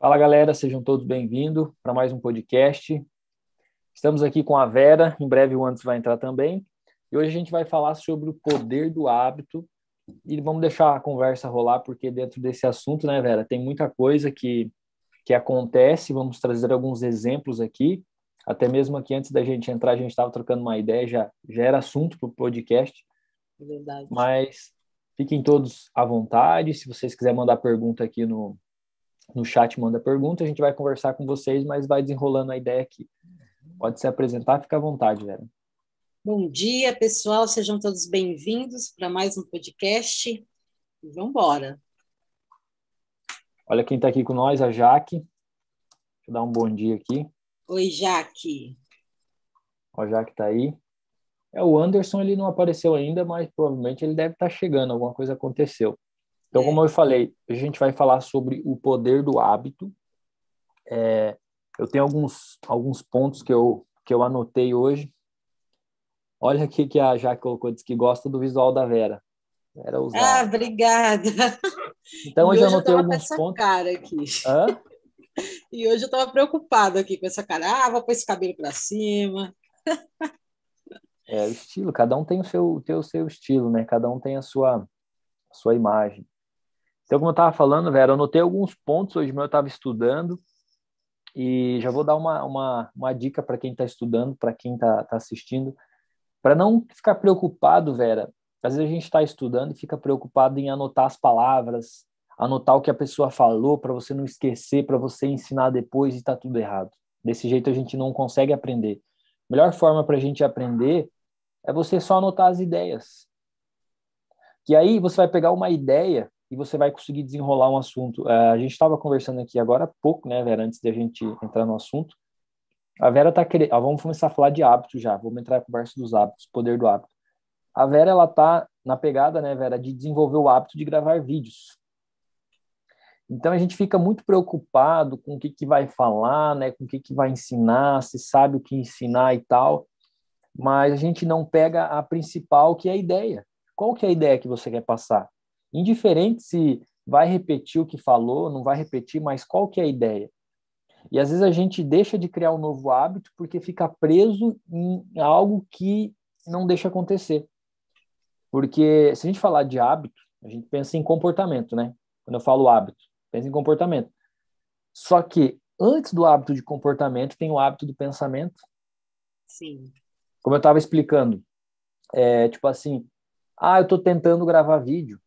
Fala galera, sejam todos bem-vindos para mais um podcast. Estamos aqui com a Vera, em breve o Antes vai entrar também. E hoje a gente vai falar sobre o poder do hábito e vamos deixar a conversa rolar, porque dentro desse assunto, né, Vera, tem muita coisa que, que acontece. Vamos trazer alguns exemplos aqui. Até mesmo aqui antes da gente entrar, a gente estava trocando uma ideia, já, já era assunto para o podcast. É verdade. Mas fiquem todos à vontade. Se vocês quiserem mandar pergunta aqui no, no chat manda pergunta, a gente vai conversar com vocês, mas vai desenrolando a ideia aqui. Pode se apresentar, fica à vontade, Vera. Bom dia, pessoal, sejam todos bem-vindos para mais um podcast. Vamos embora. Olha quem está aqui com nós, a Jaque. Deixa eu dar um bom dia aqui. Oi, Jaque. Ó, a Jaque está aí. É, o Anderson ele não apareceu ainda, mas provavelmente ele deve estar tá chegando, alguma coisa aconteceu. Então, como eu falei, a gente vai falar sobre o poder do hábito. É, eu tenho alguns, alguns pontos que eu, que eu anotei hoje. Olha aqui que a Jaque colocou, diz que gosta do visual da Vera. Vera usar. Ah, obrigada. Então, hoje, eu anotei alguns essa pontos. cara aqui. Hã? E hoje eu estava preocupado aqui com essa cara. Ah, vou pôr esse cabelo para cima. É, o estilo, cada um tem o seu, o seu estilo, né? Cada um tem a sua, a sua imagem. Então, como eu estava falando, Vera, eu anotei alguns pontos hoje, eu estava estudando, e já vou dar uma, uma, uma dica para quem está estudando, para quem está tá assistindo, para não ficar preocupado, Vera. Às vezes a gente está estudando e fica preocupado em anotar as palavras, anotar o que a pessoa falou, para você não esquecer, para você ensinar depois e está tudo errado. Desse jeito a gente não consegue aprender. A melhor forma para a gente aprender é você só anotar as ideias. Que aí você vai pegar uma ideia e você vai conseguir desenrolar um assunto. Uh, a gente estava conversando aqui agora há pouco, né, Vera, antes de a gente entrar no assunto. A Vera tá querendo. Ah, vamos começar a falar de hábito já. Vamos entrar na conversa dos hábitos, poder do hábito. A Vera, ela tá na pegada, né, Vera, de desenvolver o hábito de gravar vídeos. Então a gente fica muito preocupado com o que, que vai falar, né, com o que, que vai ensinar, se sabe o que ensinar e tal, mas a gente não pega a principal, que é a ideia. Qual que é a ideia que você quer passar? Indiferente se vai repetir o que falou, não vai repetir, mas qual que é a ideia? E às vezes a gente deixa de criar um novo hábito porque fica preso em algo que não deixa acontecer. Porque se a gente falar de hábito, a gente pensa em comportamento, né? Quando eu falo hábito, pensa em comportamento. Só que antes do hábito de comportamento tem o hábito do pensamento. Sim. Como eu estava explicando, é tipo assim, ah, eu estou tentando gravar vídeo.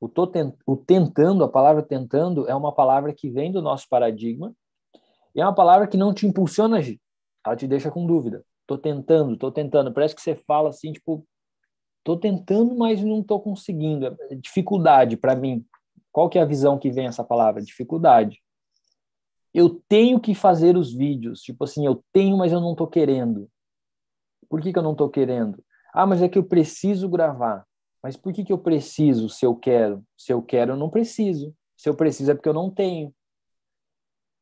O, tô o tentando, a palavra tentando, é uma palavra que vem do nosso paradigma e é uma palavra que não te impulsiona a agir. Ela te deixa com dúvida. Tô tentando, tô tentando. Parece que você fala assim, tipo, tô tentando, mas não tô conseguindo. É dificuldade para mim. Qual que é a visão que vem essa palavra? Dificuldade. Eu tenho que fazer os vídeos. Tipo assim, eu tenho, mas eu não tô querendo. Por que, que eu não tô querendo? Ah, mas é que eu preciso gravar. Mas por que, que eu preciso se eu quero? Se eu quero, eu não preciso. Se eu preciso é porque eu não tenho.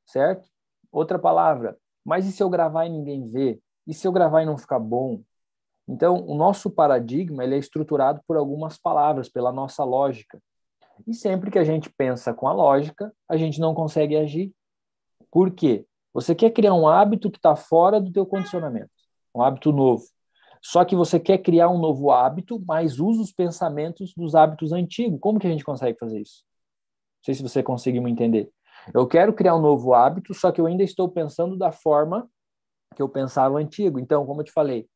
Certo? Outra palavra. Mas e se eu gravar e ninguém vê? E se eu gravar e não ficar bom? Então, o nosso paradigma ele é estruturado por algumas palavras, pela nossa lógica. E sempre que a gente pensa com a lógica, a gente não consegue agir. Por quê? Você quer criar um hábito que está fora do teu condicionamento, um hábito novo. Só que você quer criar um novo hábito, mas usa os pensamentos dos hábitos antigos. Como que a gente consegue fazer isso? Não sei se você conseguiu me entender. Eu quero criar um novo hábito, só que eu ainda estou pensando da forma que eu pensava antigo. Então, como eu te falei,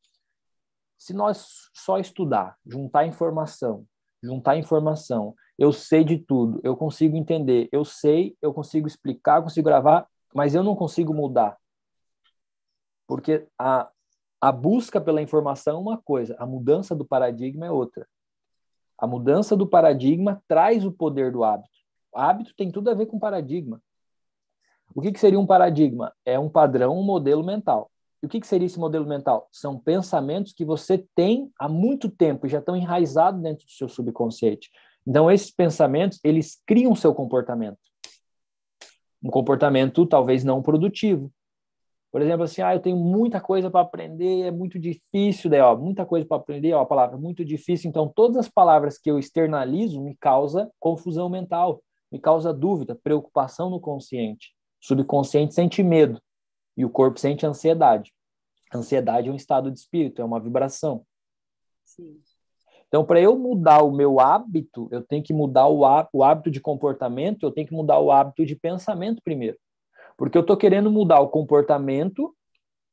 se nós só estudar, juntar informação, juntar informação, eu sei de tudo, eu consigo entender, eu sei, eu consigo explicar, consigo gravar, mas eu não consigo mudar. Porque a, a busca pela informação é uma coisa, a mudança do paradigma é outra. A mudança do paradigma traz o poder do hábito. O hábito tem tudo a ver com paradigma. O que, que seria um paradigma? É um padrão, um modelo mental. E o que, que seria esse modelo mental? São pensamentos que você tem há muito tempo e já estão enraizados dentro do seu subconsciente. Então, esses pensamentos, eles criam seu comportamento. Um comportamento talvez não produtivo, por exemplo, assim, ah, eu tenho muita coisa para aprender, é muito difícil, daí, ó, muita coisa para aprender, ó, a palavra muito difícil. Então, todas as palavras que eu externalizo me causa confusão mental, me causa dúvida, preocupação no consciente. Subconsciente sente medo e o corpo sente ansiedade. Ansiedade é um estado de espírito, é uma vibração. Sim. Então, para eu mudar o meu hábito, eu tenho que mudar o, hábito de comportamento, eu tenho que mudar o hábito de pensamento primeiro. Porque eu estou querendo mudar o comportamento,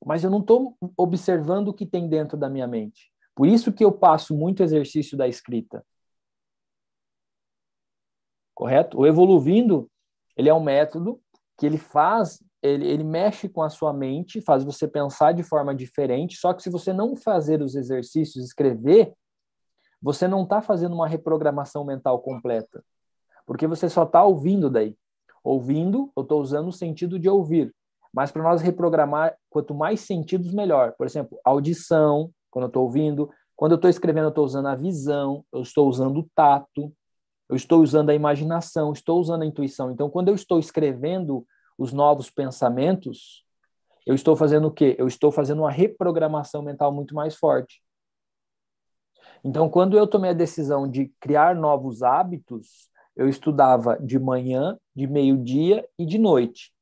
mas eu não estou observando o que tem dentro da minha mente. Por isso que eu passo muito exercício da escrita. Correto? O Evoluindo, ele é um método que ele faz, ele, ele mexe com a sua mente, faz você pensar de forma diferente, só que se você não fazer os exercícios, escrever, você não está fazendo uma reprogramação mental completa, porque você só está ouvindo daí. Ouvindo, eu estou usando o sentido de ouvir, mas para nós reprogramar, quanto mais sentidos, melhor. Por exemplo, audição, quando eu estou ouvindo, quando eu estou escrevendo, eu estou usando a visão, eu estou usando o tato, eu estou usando a imaginação, estou usando a intuição. Então, quando eu estou escrevendo os novos pensamentos, eu estou fazendo o quê? Eu estou fazendo uma reprogramação mental muito mais forte. Então, quando eu tomei a decisão de criar novos hábitos, eu estudava de manhã, de meio-dia e de noite.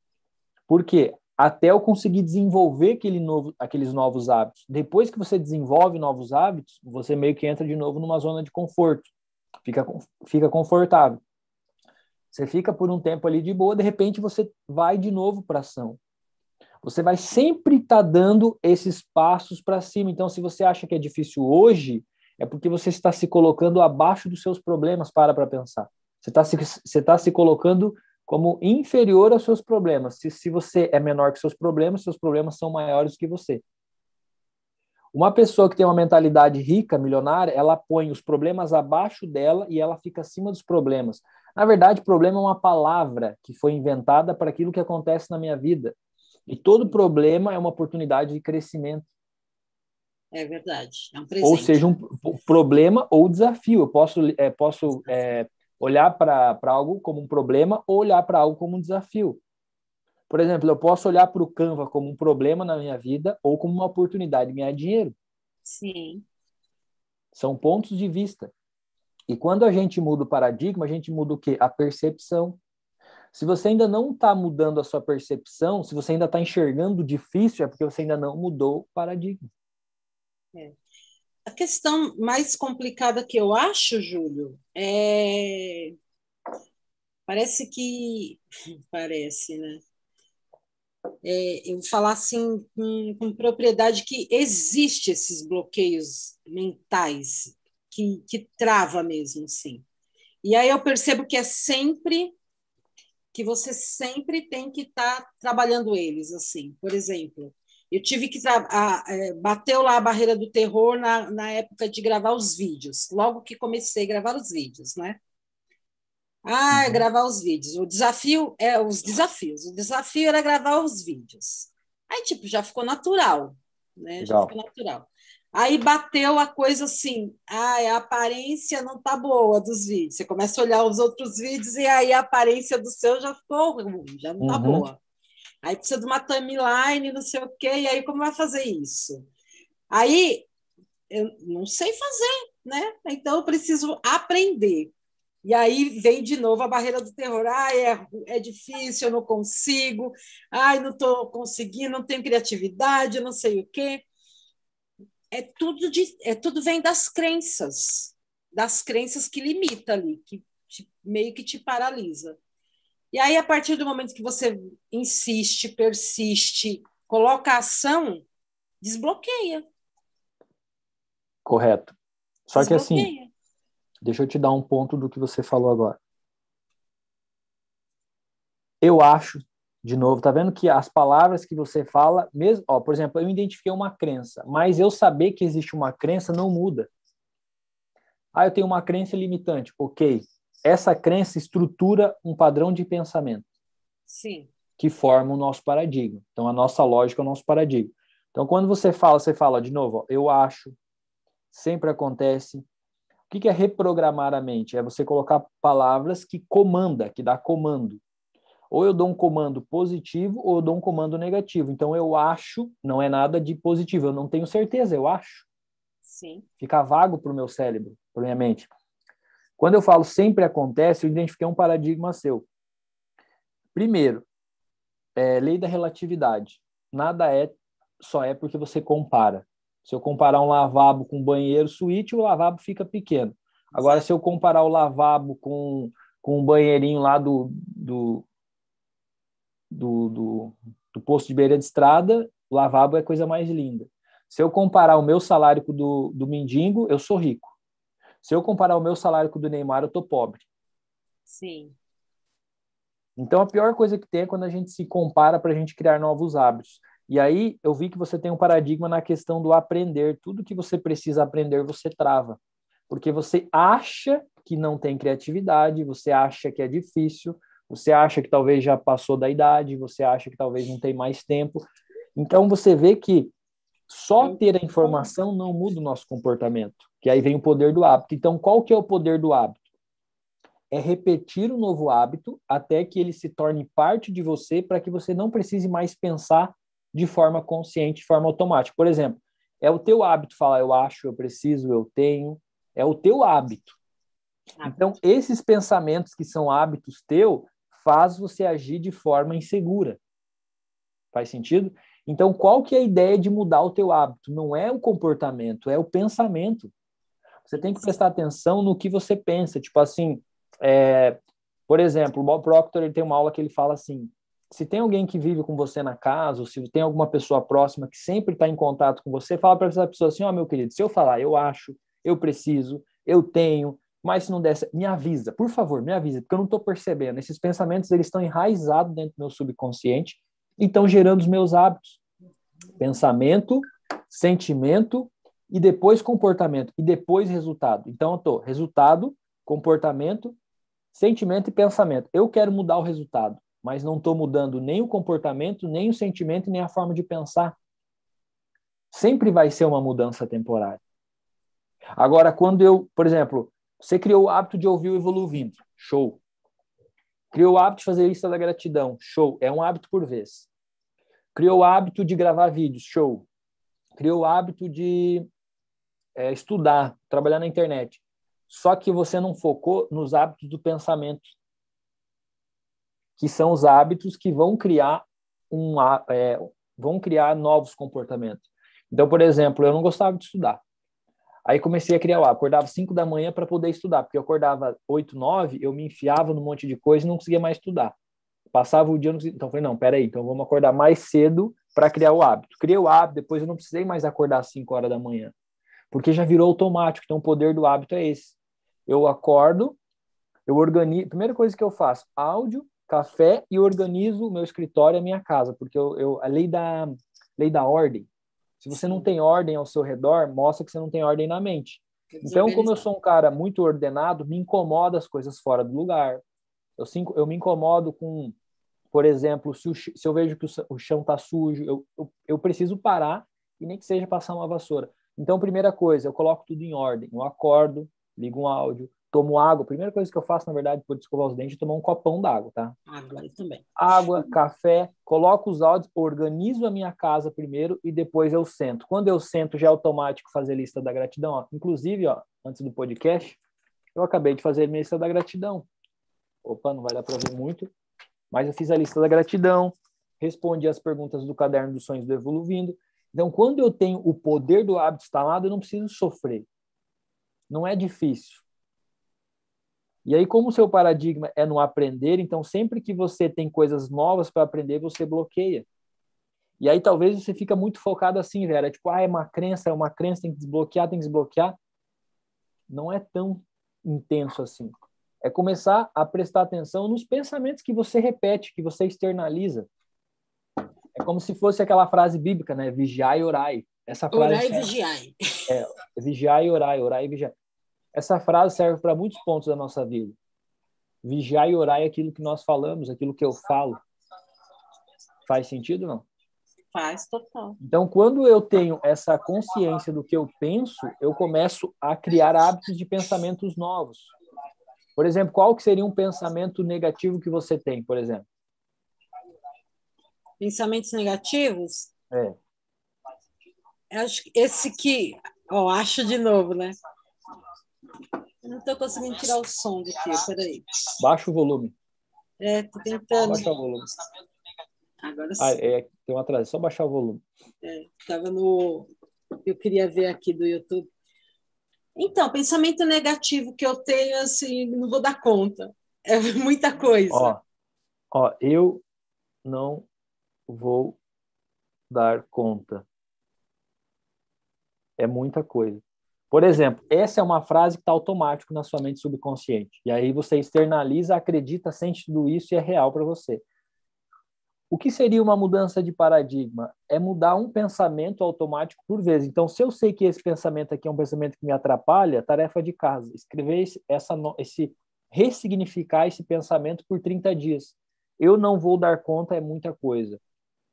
Por quê? Até eu conseguir desenvolver aquele novo, aqueles novos hábitos. Depois que você desenvolve novos hábitos, você meio que entra de novo numa zona de conforto. Fica, fica confortável. Você fica por um tempo ali de boa, de repente você vai de novo para ação. Você vai sempre estar tá dando esses passos para cima. Então, se você acha que é difícil hoje, é porque você está se colocando abaixo dos seus problemas, para para pensar. Você está se, você está se colocando como inferior aos seus problemas. Se, se você é menor que seus problemas, seus problemas são maiores que você. Uma pessoa que tem uma mentalidade rica, milionária, ela põe os problemas abaixo dela e ela fica acima dos problemas. Na verdade, problema é uma palavra que foi inventada para aquilo que acontece na minha vida. E todo problema é uma oportunidade de crescimento. É verdade. É um presente. Ou seja, um problema ou desafio. Eu posso, é, posso é, olhar para algo como um problema ou olhar para algo como um desafio. Por exemplo, eu posso olhar para o Canva como um problema na minha vida ou como uma oportunidade de ganhar dinheiro. Sim. São pontos de vista. E quando a gente muda o paradigma, a gente muda o quê? A percepção. Se você ainda não está mudando a sua percepção, se você ainda está enxergando difícil, é porque você ainda não mudou o paradigma. É. A questão mais complicada que eu acho, Júlio, é. Parece que. Parece, né? É, eu falar assim com, com, propriedade que existe esses bloqueios mentais que, que trava mesmo, sim. E aí eu percebo que é sempre que você sempre tem que estar tá trabalhando eles, assim. Por exemplo, eu tive que a, a, é, bateu lá a barreira do terror na, na época de gravar os vídeos, logo que comecei a gravar os vídeos, né? Ah, uhum. gravar os vídeos. O desafio é os desafios. O desafio era gravar os vídeos. Aí, tipo, já ficou natural, né? Legal. Já ficou natural. Aí bateu a coisa assim, ah, a aparência não tá boa dos vídeos. Você começa a olhar os outros vídeos e aí a aparência do seu já ficou ruim, já não tá uhum. boa. Aí precisa de uma timeline, não sei o quê, e aí como vai fazer isso? Aí eu não sei fazer, né? Então eu preciso aprender. E aí vem de novo a barreira do terror. Ai, é, é difícil, eu não consigo. Ai, não estou conseguindo, não tenho criatividade, não sei o quê. É tudo, de, é tudo vem das crenças, das crenças que limita ali, que te, meio que te paralisa. E aí, a partir do momento que você insiste, persiste, coloca ação, desbloqueia. Correto. Só desbloqueia. que assim, deixa eu te dar um ponto do que você falou agora. Eu acho, de novo, tá vendo que as palavras que você fala, mesmo, ó, por exemplo, eu identifiquei uma crença, mas eu saber que existe uma crença não muda. Ah, eu tenho uma crença limitante. Ok, essa crença estrutura um padrão de pensamento. Sim. Que forma o nosso paradigma. Então, a nossa lógica é o nosso paradigma. Então, quando você fala, você fala de novo, ó, eu acho, sempre acontece. O que é reprogramar a mente? É você colocar palavras que comanda, que dá comando. Ou eu dou um comando positivo ou eu dou um comando negativo. Então, eu acho não é nada de positivo. Eu não tenho certeza, eu acho. Sim. Fica vago para o meu cérebro, para minha mente. Quando eu falo sempre acontece, eu identifiquei um paradigma seu. Primeiro, é, lei da relatividade. Nada é só é porque você compara. Se eu comparar um lavabo com um banheiro suíte, o lavabo fica pequeno. Agora, se eu comparar o lavabo com, com um banheirinho lá do, do, do, do, do posto de beira de estrada, o lavabo é a coisa mais linda. Se eu comparar o meu salário com o do, do mendigo, eu sou rico. Se eu comparar o meu salário com o do Neymar, eu tô pobre. Sim. Então, a pior coisa que tem é quando a gente se compara para a gente criar novos hábitos. E aí, eu vi que você tem um paradigma na questão do aprender. Tudo que você precisa aprender, você trava. Porque você acha que não tem criatividade, você acha que é difícil, você acha que talvez já passou da idade, você acha que talvez não tem mais tempo. Então, você vê que só ter a informação não muda o nosso comportamento, que aí vem o poder do hábito. Então, qual que é o poder do hábito? É repetir o novo hábito até que ele se torne parte de você para que você não precise mais pensar de forma consciente, de forma automática. Por exemplo, é o teu hábito falar eu acho, eu preciso, eu tenho, é o teu hábito. Então, esses pensamentos que são hábitos teu faz você agir de forma insegura. Faz sentido? Então, qual que é a ideia de mudar o teu hábito? Não é o comportamento, é o pensamento. Você tem que prestar atenção no que você pensa. Tipo assim, é, por exemplo, o Bob Proctor ele tem uma aula que ele fala assim: se tem alguém que vive com você na casa, ou se tem alguma pessoa próxima que sempre está em contato com você, fala para essa pessoa assim: ó, oh, meu querido, se eu falar, eu acho, eu preciso, eu tenho, mas se não der, me avisa, por favor, me avisa, porque eu não estou percebendo. Esses pensamentos eles estão enraizados dentro do meu subconsciente e estão gerando os meus hábitos. Pensamento, sentimento e depois comportamento e depois resultado. Então eu estou resultado, comportamento, sentimento e pensamento. Eu quero mudar o resultado, mas não estou mudando nem o comportamento, nem o sentimento, nem a forma de pensar. Sempre vai ser uma mudança temporária. Agora, quando eu, por exemplo, você criou o hábito de ouvir o Evoluindo. Show. Criou o hábito de fazer lista da gratidão. Show. É um hábito por vez. Criou o hábito de gravar vídeos. Show. Criou o hábito de é, estudar, trabalhar na internet. Só que você não focou nos hábitos do pensamento, que são os hábitos que vão criar um, é, vão criar novos comportamentos. Então, por exemplo, eu não gostava de estudar. Aí comecei a criar lá, acordava 5 da manhã para poder estudar, porque eu acordava 8, 9, eu me enfiava num monte de coisa e não conseguia mais estudar. Passava o dia, não conseguia... então falei, não, peraí, então vamos acordar mais cedo para criar o hábito. Criei o hábito, depois eu não precisei mais acordar às 5 horas da manhã, porque já virou automático, então o poder do hábito é esse. Eu acordo, eu organizo, primeira coisa que eu faço, áudio, café e organizo o meu escritório e a minha casa, porque eu, eu a lei da, lei da ordem, se você não tem ordem ao seu redor, mostra que você não tem ordem na mente. Então, como eu sou um cara muito ordenado, me incomoda as coisas fora do lugar. Eu, eu me incomodo com, por exemplo, se, o, se eu vejo que o, chão está sujo, eu, eu, eu preciso parar e nem que seja passar uma vassoura. Então, primeira coisa, eu coloco tudo em ordem. Eu acordo, ligo um áudio, tomo água. A primeira coisa que eu faço, na verdade, depois de escovar os dentes, é tomar um copão d'água, tá? Água também. Água, café, coloco os áudios, organizo a minha casa primeiro e depois eu sento. Quando eu sento, já é automático fazer lista da gratidão. Ó. Inclusive, ó, antes do podcast, eu acabei de fazer a minha lista da gratidão. Opa, não vai dar para ver muito, mas eu fiz a lista da gratidão, respondi as perguntas do caderno dos sonhos do Evoluindo. Então, quando eu tenho o poder do hábito instalado, eu não preciso sofrer. Não é difícil. E aí, como o seu paradigma é no aprender, então sempre que você tem coisas novas para aprender, você bloqueia. E aí talvez você fica muito focado assim, Vera, tipo, ah, é uma crença, é uma crença, tem que desbloquear, tem que desbloquear. Não é tão intenso assim. É começar a prestar atenção nos pensamentos que você repete, que você externaliza. É como se fosse aquela frase bíblica, né? Vigiai e orai. Essa frase orai e vigiai. É, vigiai e orai, orai e vigiai. Essa frase serve para muitos pontos da nossa vida. Vigiar e orar é aquilo que nós falamos, aquilo que eu falo. Faz sentido não? Faz total. Então, quando eu tenho essa consciência do que eu penso, eu começo a criar hábitos de pensamentos novos. Por exemplo, qual que seria um pensamento negativo que você tem, por exemplo? Pensamentos negativos? É. Acho esse que, ó, acho de novo, né? Eu não estou conseguindo tirar o som daqui, peraí. Baixa o volume. É, tô tentando. Baixa o volume. Agora Ah, sim. é, tem um atraso, só baixar o volume. É, tava no. Eu queria ver aqui do YouTube. Então, pensamento negativo que eu tenho, assim, não vou dar conta. É muita coisa. Ó, ó, eu não vou dar conta. É muita coisa. Por exemplo, essa é uma frase que está automático na sua mente subconsciente. E aí você externaliza, acredita, sente tudo isso e é real para você. O que seria uma mudança de paradigma? É mudar um pensamento automático por vez. Então, se eu sei que esse pensamento aqui é um pensamento que me atrapalha, tarefa de casa, escrever esse, essa, esse ressignificar esse pensamento por 30 dias. Eu não vou dar conta é muita coisa.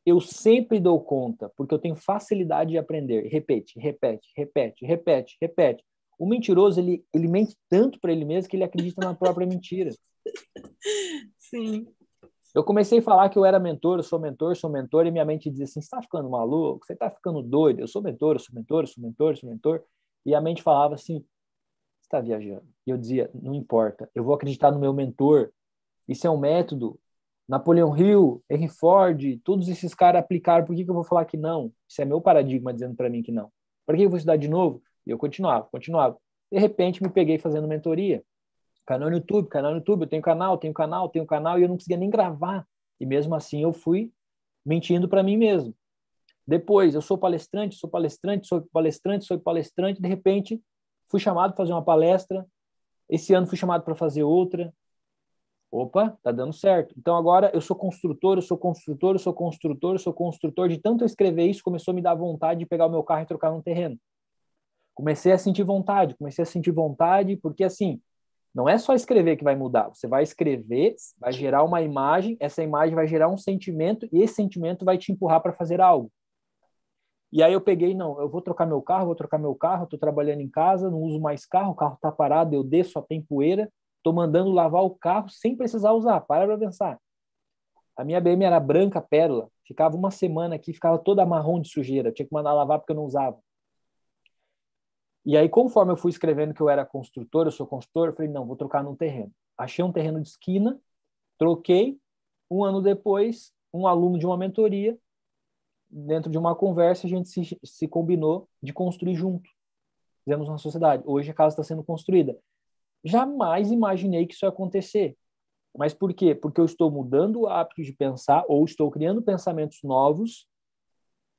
Eu sempre dou conta, porque eu tenho facilidade de aprender. Repete, repete, repete, repete, repete. O mentiroso, ele, ele mente tanto para ele mesmo que ele acredita na própria mentira. Sim. Eu comecei a falar que eu era mentor, eu sou mentor, sou mentor, e minha mente dizia assim: você está ficando maluco? Você está ficando doido? Eu sou mentor, eu sou mentor, eu sou mentor, eu sou mentor. E a mente falava assim: você está viajando. E eu dizia: não importa, eu vou acreditar no meu mentor. Isso é um método. Napoleão Hill, Henry Ford, todos esses caras aplicaram. Por que, que eu vou falar que não? Isso é meu paradigma dizendo para mim que não. Para que eu vou estudar de novo? E eu continuava, continuava. De repente, me peguei fazendo mentoria canal no YouTube, canal no YouTube, eu tenho canal, tenho canal, tenho canal, e eu não conseguia nem gravar. E mesmo assim eu fui mentindo para mim mesmo. Depois, eu sou palestrante, sou palestrante, sou palestrante, sou palestrante, de repente fui chamado para fazer uma palestra, esse ano fui chamado para fazer outra. Opa, tá dando certo. Então agora eu sou construtor, eu sou construtor, eu sou construtor, eu sou construtor. De tanto eu escrever isso, começou a me dar vontade de pegar o meu carro e trocar num terreno. Comecei a sentir vontade, comecei a sentir vontade, porque assim, não é só escrever que vai mudar. Você vai escrever, vai gerar uma imagem, essa imagem vai gerar um sentimento e esse sentimento vai te empurrar para fazer algo. E aí eu peguei, não, eu vou trocar meu carro, vou trocar meu carro, estou trabalhando em casa, não uso mais carro, o carro está parado, eu desço, só tem poeira, estou mandando lavar o carro sem precisar usar. Para para pensar. A minha BM era branca pérola, ficava uma semana aqui, ficava toda marrom de sujeira, tinha que mandar lavar porque eu não usava. E aí, conforme eu fui escrevendo que eu era construtor, eu sou construtor, eu falei, não, vou trocar num terreno. Achei um terreno de esquina, troquei. Um ano depois, um aluno de uma mentoria, dentro de uma conversa, a gente se, se combinou de construir junto. Fizemos uma sociedade. Hoje a casa está sendo construída. Jamais imaginei que isso ia acontecer. Mas por quê? Porque eu estou mudando o hábito de pensar ou estou criando pensamentos novos,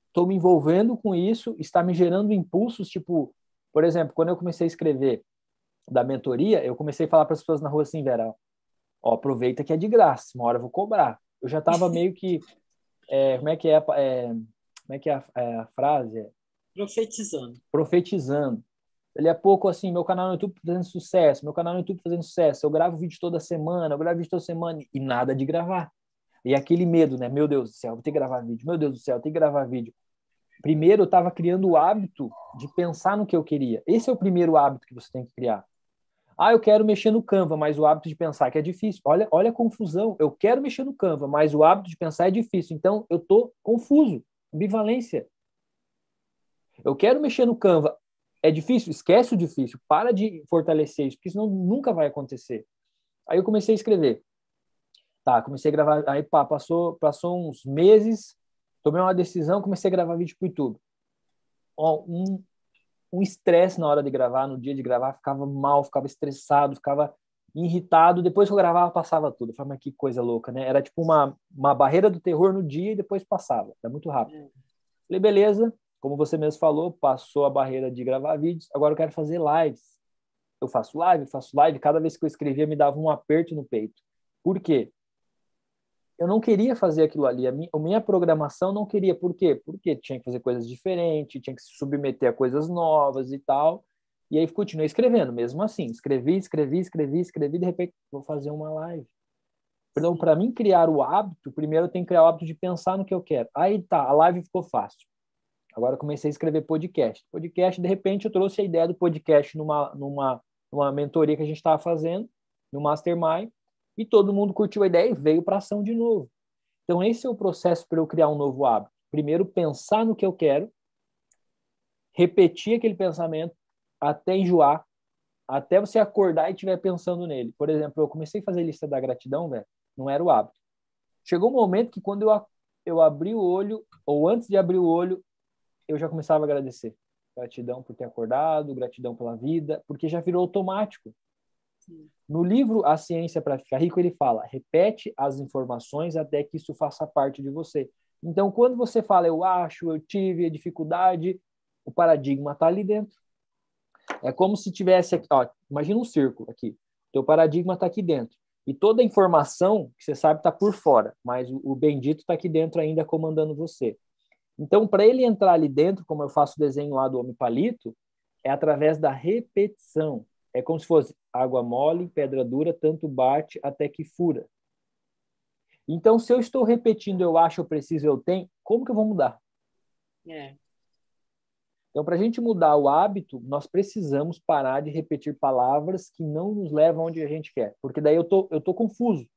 estou me envolvendo com isso, está me gerando impulsos, tipo, por exemplo, quando eu comecei a escrever da mentoria, eu comecei a falar para as pessoas na rua assim, Vera, ó, aproveita que é de graça, uma hora eu vou cobrar. Eu já estava meio que, é, como é que é, é como é que é a, é a frase? Profetizando. Profetizando. Dali a pouco, assim, meu canal no YouTube fazendo sucesso, meu canal no YouTube fazendo sucesso, eu gravo vídeo toda semana, eu gravo vídeo toda semana e nada de gravar. E aquele medo, né? Meu Deus do céu, vou ter que gravar vídeo. Meu Deus do céu, vou ter que gravar vídeo. Primeiro, eu estava criando o hábito de pensar no que eu queria. Esse é o primeiro hábito que você tem que criar. Ah, eu quero mexer no Canva, mas o hábito de pensar que é difícil. Olha, olha a confusão. Eu quero mexer no Canva, mas o hábito de pensar é difícil. Então, eu estou confuso. Ambivalência. Eu quero mexer no Canva. É difícil? Esquece o difícil. Para de fortalecer isso, porque senão nunca vai acontecer. Aí eu comecei a escrever. Tá, comecei a gravar. Aí pá, passou, passou uns meses, tomei uma decisão, comecei a gravar vídeo para o YouTube. Ó, um um estresse na hora de gravar, no dia de gravar, ficava mal, ficava estressado, ficava irritado. Depois que eu gravava, passava tudo. Eu falei, mas que coisa louca, né? Era tipo uma, uma barreira do terror no dia e depois passava. Era muito rápido. É. Falei, beleza, como você mesmo falou, passou a barreira de gravar vídeos, agora eu quero fazer lives. Eu faço live, faço live. Cada vez que eu escrevia, me dava um aperto no peito. Por quê? eu não queria fazer aquilo ali. A minha, a minha, programação não queria. Por quê? Porque tinha que fazer coisas diferentes, tinha que se submeter a coisas novas e tal. E aí continuei escrevendo, mesmo assim. Escrevi, escrevi, escrevi, escrevi, de repente vou fazer uma live. Então, para mim criar o hábito, primeiro eu tenho que criar o hábito de pensar no que eu quero. Aí tá, a live ficou fácil. Agora comecei a escrever podcast. Podcast, de repente, eu trouxe a ideia do podcast numa, numa, numa mentoria que a gente estava fazendo, no Mastermind e todo mundo curtiu a ideia e veio para ação de novo. Então, esse é o processo para eu criar um novo hábito. Primeiro, pensar no que eu quero, repetir aquele pensamento até enjoar, até você acordar e estiver pensando nele. Por exemplo, eu comecei a fazer lista da gratidão, velho, não era o hábito. Chegou um momento que quando eu eu abri o olho, ou antes de abrir o olho, eu já começava a agradecer. Gratidão por ter acordado, gratidão pela vida, porque já virou automático. No livro A Ciência para Ficar Rico, ele fala: repete as informações até que isso faça parte de você. Então, quando você fala eu acho, eu tive a dificuldade, o paradigma está ali dentro. É como se tivesse aqui, ó, imagina um círculo aqui. Teu paradigma está aqui dentro. E toda a informação que você sabe está por fora, mas o, o bendito está aqui dentro ainda comandando você. Então, para ele entrar ali dentro, como eu faço o desenho lá do homem palito, é através da repetição. É como se fosse água mole, pedra dura, tanto bate até que fura. Então, se eu estou repetindo eu acho, eu preciso, eu tenho, como que eu vou mudar? É. Então, para a gente mudar o hábito, nós precisamos parar de repetir palavras que não nos levam onde a gente quer, porque daí eu tô, eu tô confuso.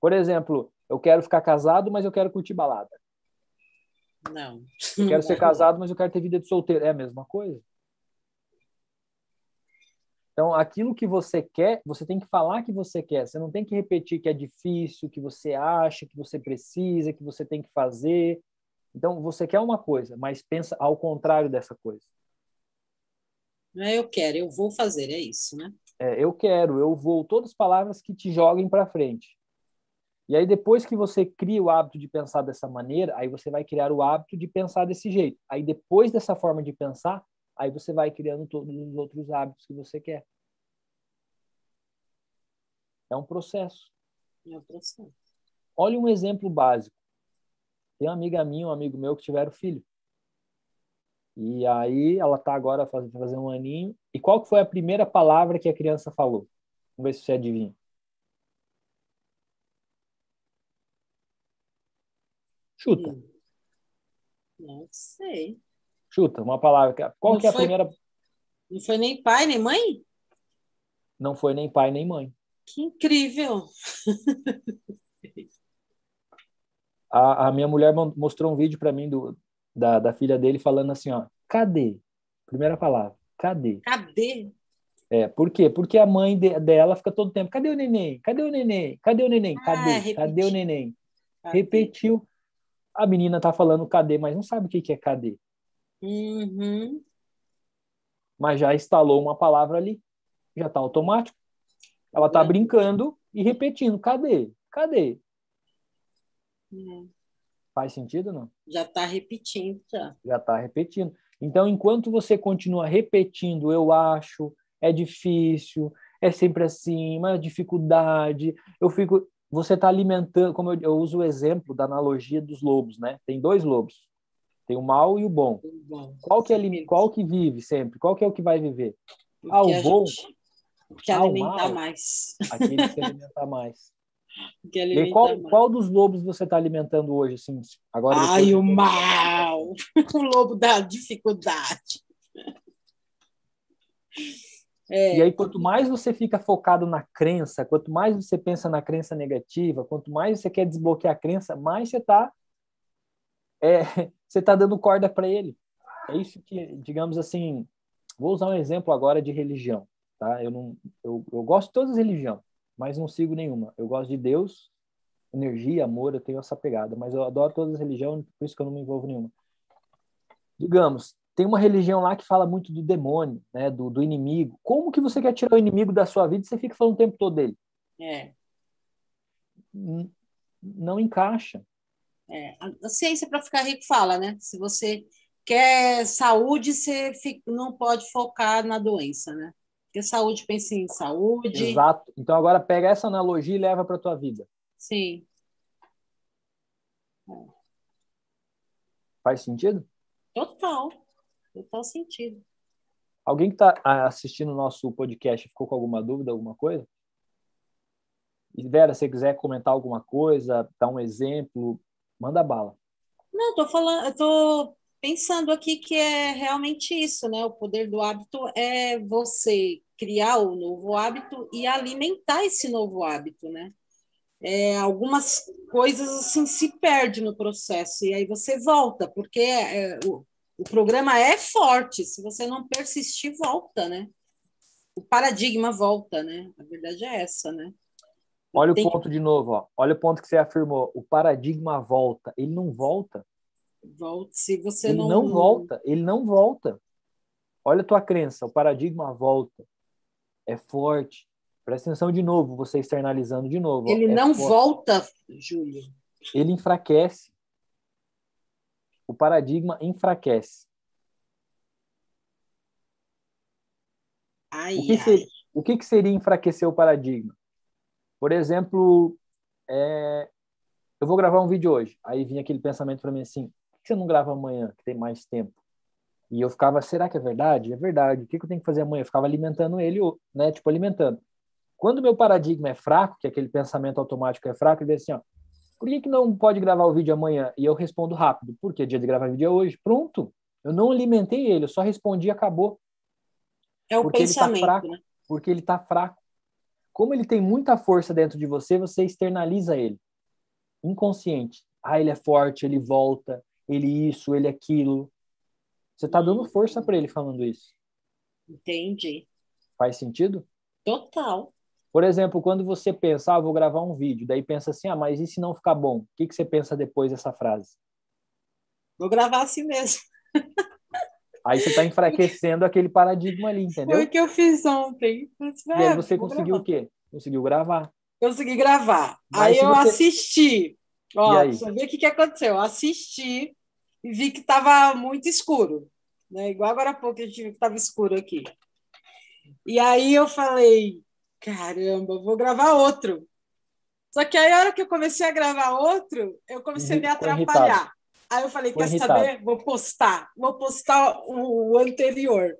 Por exemplo, eu quero ficar casado, mas eu quero curtir balada. Não. Eu quero ser casado, mas eu quero ter vida de solteiro. É a mesma coisa. Então, aquilo que você quer, você tem que falar que você quer. Você não tem que repetir que é difícil, que você acha, que você precisa, que você tem que fazer. Então, você quer uma coisa, mas pensa ao contrário dessa coisa. Não é eu quero, eu vou fazer, é isso, né? É, eu quero, eu vou, todas as palavras que te joguem para frente. E aí, depois que você cria o hábito de pensar dessa maneira, aí você vai criar o hábito de pensar desse jeito. Aí, depois dessa forma de pensar, aí você vai criando todos os outros hábitos que você quer. É um processo. É um processo. Olha um exemplo básico. Tem uma amiga minha, um amigo meu que tiveram filho. E aí ela está agora fazendo fazer um aninho. E qual que foi a primeira palavra que a criança falou? Vamos ver se você adivinha. Chuta. Hum. Não sei. Chuta, uma palavra. Qual Não que é a foi- primeira? Não foi nem pai, nem mãe? Não foi nem pai nem mãe. Que incrível. A, a minha mulher mostrou um vídeo para mim do, da, da filha dele falando assim, ó, cadê? Primeira palavra, cadê? Cadê? É, por quê? Porque a mãe de- dela fica todo tempo, cadê o neném? Cadê o neném? Cadê o neném? Ah, Cadê? Cadê o neném? Cadê? Repetiu. A menina tá falando cadê, mas não sabe o que que é cadê. Uhum. Mas já instalou uma palavra ali. Já tá automático. Ela tá Uhum. brincando e repetindo, cadê? Cadê? É. Faz sentido não? Já está repetindo, já. já está repetindo. Então, enquanto você continua repetindo, eu acho, é difícil, é sempre assim, uma dificuldade, eu fico. Você está alimentando, como eu, eu uso o exemplo da analogia dos lobos, né? Tem dois lobos, tem o mal e o bom. Qual que, é, qual que vive sempre? Qual que é o que vai viver? Ah, o bom? que Ah, alimentar mal? mais. Aquele que se alimenta mais. Que E alimentar qual, mais. qual dos lobos você está alimentando hoje? Assim, agora Ai, depois- o mal! O lobo da dificuldade. É, E aí, quanto mais você fica focado na crença, quanto mais você pensa na crença negativa, quanto mais você quer desbloquear a crença, mais você está é, você tá dando corda para ele. É isso que, digamos assim, vou usar um exemplo agora de religião, tá? Eu não, eu, eu gosto de todas as religiões, mas não sigo nenhuma. Eu gosto de Deus, energia, amor, eu tenho essa pegada, mas eu adoro todas as religiões, por isso que eu não me envolvo nenhuma. Digamos, tem uma religião lá que fala muito do demônio, né, do, do inimigo. Como que você quer tirar o inimigo da sua vida e você fica falando o tempo todo dele? é, N- Não encaixa. é. A, ciência para ficar rico fala, né? Se você quer saúde, você fica- não pode focar na doença, né? Porque saúde pensa em saúde. Exato. Então agora pega essa analogia e leva para tua vida. Sim, Faz sentido? total. Total sentido. Alguém que está assistindo o nosso podcast ficou com alguma dúvida, alguma coisa? E Vera, se você quiser comentar alguma coisa, dar um exemplo, manda bala. Não, tô falando, tô pensando aqui que é realmente isso, né? O poder do hábito é você criar o novo hábito e alimentar esse novo hábito, né? É, algumas coisas assim se perdem no processo e aí você volta, porque é, o, o programa é forte, se você não persistir, volta, né? O paradigma volta, né? A verdade é essa, né? Olha o ponto de novo, ó. olha o ponto que você afirmou. O paradigma volta. Ele não volta. Volta. Se você ele não. não volta. Ele não volta. Olha a tua crença. O paradigma volta. É forte. Presta atenção de novo, você externalizando de novo. Ele é não forte. volta, Júlio. Ele enfraquece. O paradigma enfraquece. Ai, O que, seria, o que, que seria enfraquecer o paradigma? Por exemplo, é, eu vou gravar um vídeo hoje. Aí vinha aquele pensamento para mim assim: por que você não grava amanhã, que tem mais tempo? E eu ficava, será que é verdade? É verdade. O que, que eu tenho que fazer amanhã? Eu ficava alimentando ele, né? Tipo, alimentando. Quando meu paradigma é fraco, que aquele pensamento automático é fraco, ele diz assim: ó, por que, que não pode gravar o vídeo amanhã? E eu respondo rápido, porque dia de gravar vídeo é hoje. Pronto. Eu não alimentei ele, eu só respondi e acabou. É o porque ele tá pensamento, fraco. né? porque ele está fraco. Como ele tem muita força dentro de você, você externaliza ele. Inconsciente. Ah, ele é forte, ele volta, ele isso, ele aquilo. Você está dando força para ele falando isso. Entendi. Faz sentido? Total. Por exemplo, quando você pensa, ah, vou gravar um vídeo, daí pensa assim, ah, mas e se não ficar bom? O que, que você pensa depois dessa frase? Vou gravar assim mesmo. Aí você está enfraquecendo aquele paradigma ali, entendeu? Foi o que eu fiz ontem. Eu disse, E aí "Ah, você conseguiu gravar." o quê? Conseguiu gravar. Consegui gravar. Mas aí eu você- assisti. Ó, ver o que, que aconteceu. Eu assisti e vi que estava muito escuro. Né? Igual agora há pouco a gente viu que estava escuro aqui. E aí eu falei, caramba, vou gravar outro. Só que aí, a hora que eu comecei a gravar outro, eu comecei a me atrapalhar. Aí eu falei, quer irritado. saber? Vou postar. Vou postar o, anterior.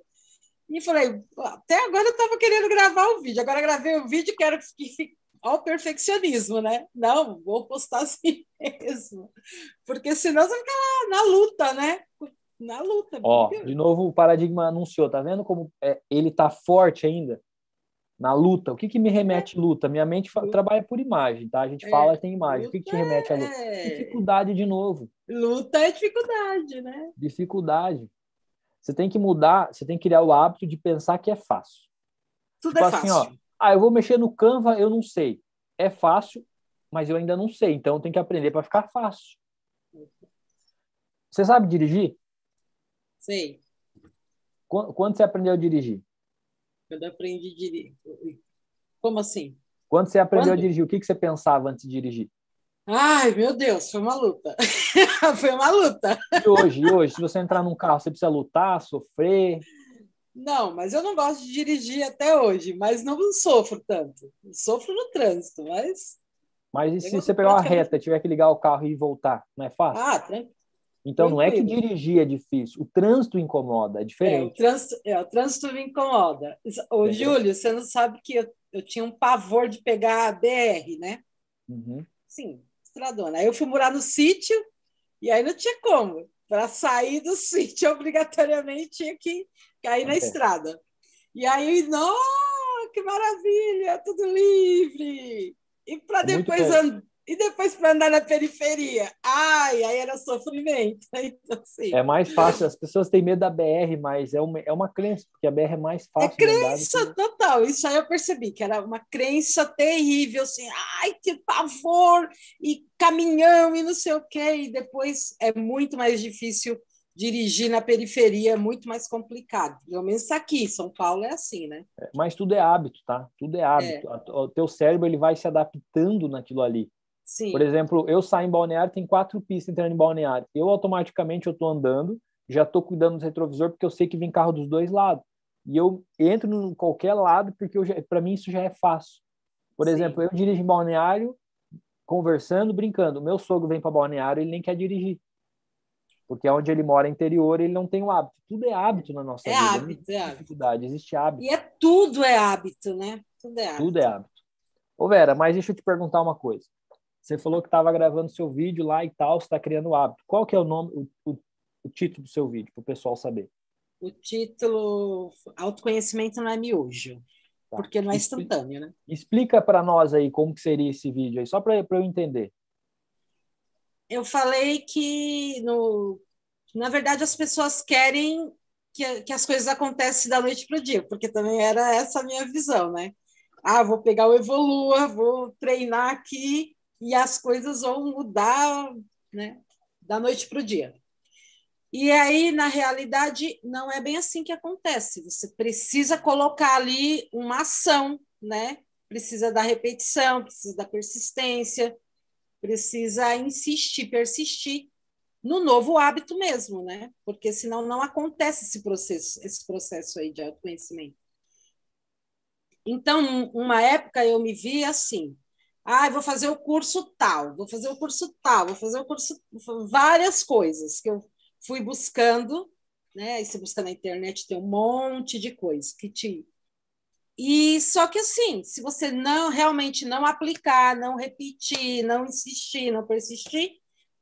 E falei, até agora eu estava querendo gravar o vídeo. Agora gravei o vídeo e quero que fique ao perfeccionismo, né? Não, vou postar assim mesmo. Porque senão você fica lá na luta, né? Na luta. Ó, de novo o paradigma anunciou, tá vendo como é, ele tá forte ainda na luta? O que que me remete luta? Minha mente Luta. trabalha por imagem, tá? A gente É, fala tem imagem. O que que te remete à luta? é- Dificuldade de novo, Luta é dificuldade, né? dificuldade. Você tem que mudar, você tem que criar o hábito de pensar que é fácil. Tudo Tipo é assim, fácil. ó, ah, eu vou mexer no Canva, eu não sei. É fácil, mas eu ainda não sei, então eu tenho que aprender para ficar fácil. Você sabe dirigir? Sei. Qu- Quando você aprendeu a dirigir? Quando eu aprendi a dirigir. Como assim? Quando você aprendeu Quando? a dirigir, o que que você pensava antes de dirigir? Ai, meu Deus, foi uma luta. foi uma luta. E hoje, e hoje, se você entrar num carro, você precisa lutar, sofrer. Não, mas eu não gosto de dirigir até hoje, mas não sofro tanto. Sofro no trânsito, mas. Mas e se você pegar uma reta, tiver que ligar o carro e voltar, não é fácil? Ah, tranquilo. Então não é que dirigir é difícil, o trânsito incomoda, é É, o diferente. trânsito, é, o trânsito me incomoda. Ô, Entendeu? Júlio, você não sabe que eu, eu tinha um pavor de pegar a BR, né? Uhum. Sim, estradona. Aí eu fui morar no sítio e aí não tinha como. Para sair do sítio, obrigatoriamente tinha que cair na Ok. estrada. E aí, nossa, que maravilha, tudo livre. E para É depois bem. E depois para andar na periferia. Ai, aí era sofrimento. Então, assim, É mais fácil, as pessoas têm medo da BR, mas é uma, é uma crença, porque a BR é mais É fácil do crença que- total, isso aí eu percebi, que era uma crença terrível, assim, ai, que pavor, e caminhão, e não sei o quê, e depois é muito mais difícil dirigir na periferia, é muito mais complicado. Pelo menos aqui, São Paulo é assim, né? Mas tudo é hábito, tá? Tudo é hábito. A- O teu cérebro ele vai se adaptando naquilo ali. Sim, Por exemplo, eu saio em balneário, tem quatro pistas entrando em balneário. Eu automaticamente eu tô andando, já tô cuidando do retrovisor porque eu sei que vem carro dos dois lados. E eu entro em qualquer lado porque para mim isso já é fácil. Por Sim. exemplo, eu dirijo em balneário, conversando, brincando. Meu sogro vem para balneário, ele nem quer dirigir. Porque onde ele mora interior, ele não tem o hábito. Tudo é hábito na nossa É vida. não hábito, é hábito. dificuldade, existe hábito. e é tudo é hábito, né? Tudo é hábito. Tudo é hábito. Ô Vera, mas deixa eu te perguntar uma coisa. Você falou que estava gravando seu vídeo lá e tal, você está criando o hábito. Qual que é o nome, o, o, o título do seu vídeo, para o pessoal saber? O título Autoconhecimento não é miojo, Tá. porque não é instantâneo, né? Explica para nós aí como que seria esse vídeo aí, só para eu entender. eu falei que, no, na verdade, as pessoas querem que, que as coisas acontecem da noite para o dia, porque também era essa a minha visão, né? ah, vou pegar o Evolua, vou treinar aqui e as coisas vão mudar, né, da noite para o dia. E aí, na realidade, não é bem assim que acontece. Você precisa colocar ali uma ação, né? Precisa da repetição, precisa da persistência, precisa insistir, persistir no novo hábito mesmo, né? Porque senão não acontece esse processo, esse processo aí de autoconhecimento. Então, uma época eu me vi assim, ah, vou fazer o curso tal, vou fazer o curso tal, vou fazer o curso várias coisas que eu fui buscando, né? E busca na internet tem um monte de coisa que te e só que assim, se você não realmente não aplicar, não repetir, não insistir, não persistir,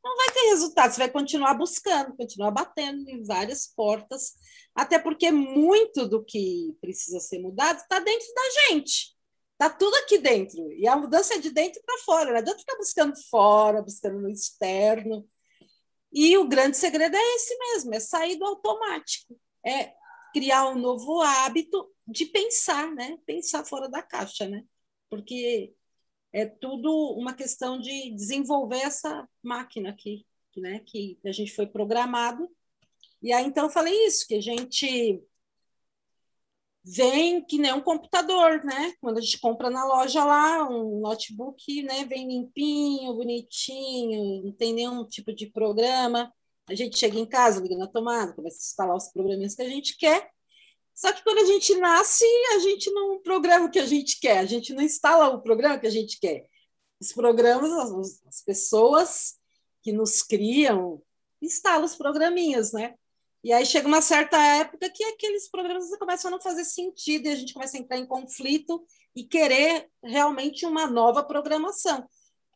não vai ter resultado. Você vai continuar buscando, continuar batendo em várias portas, até porque muito do que precisa ser mudado está dentro da gente. Está tudo aqui dentro. E a mudança é de dentro para fora. Não adianta ficar buscando fora, buscando no externo. E o grande segredo é esse mesmo: é sair do automático. É criar um novo hábito de pensar, né? Pensar fora da caixa, né? Porque é tudo uma questão de desenvolver essa máquina aqui, né? Que a gente foi programado. E aí então eu falei isso, que a gente vem que nem um computador, né? Quando a gente compra na loja lá um notebook, né? Vem limpinho, bonitinho, não tem nenhum tipo de programa. A gente chega em casa, liga na tomada, começa a instalar os programas que a gente quer. Só que quando a gente nasce, a gente não programa o que a gente quer, a gente não instala o programa que a gente quer. Os programas, as pessoas que nos criam, instalam os programinhas, né? E aí chega uma certa época que aqueles programas começam a não fazer sentido e a gente começa a entrar em conflito e querer realmente uma nova programação.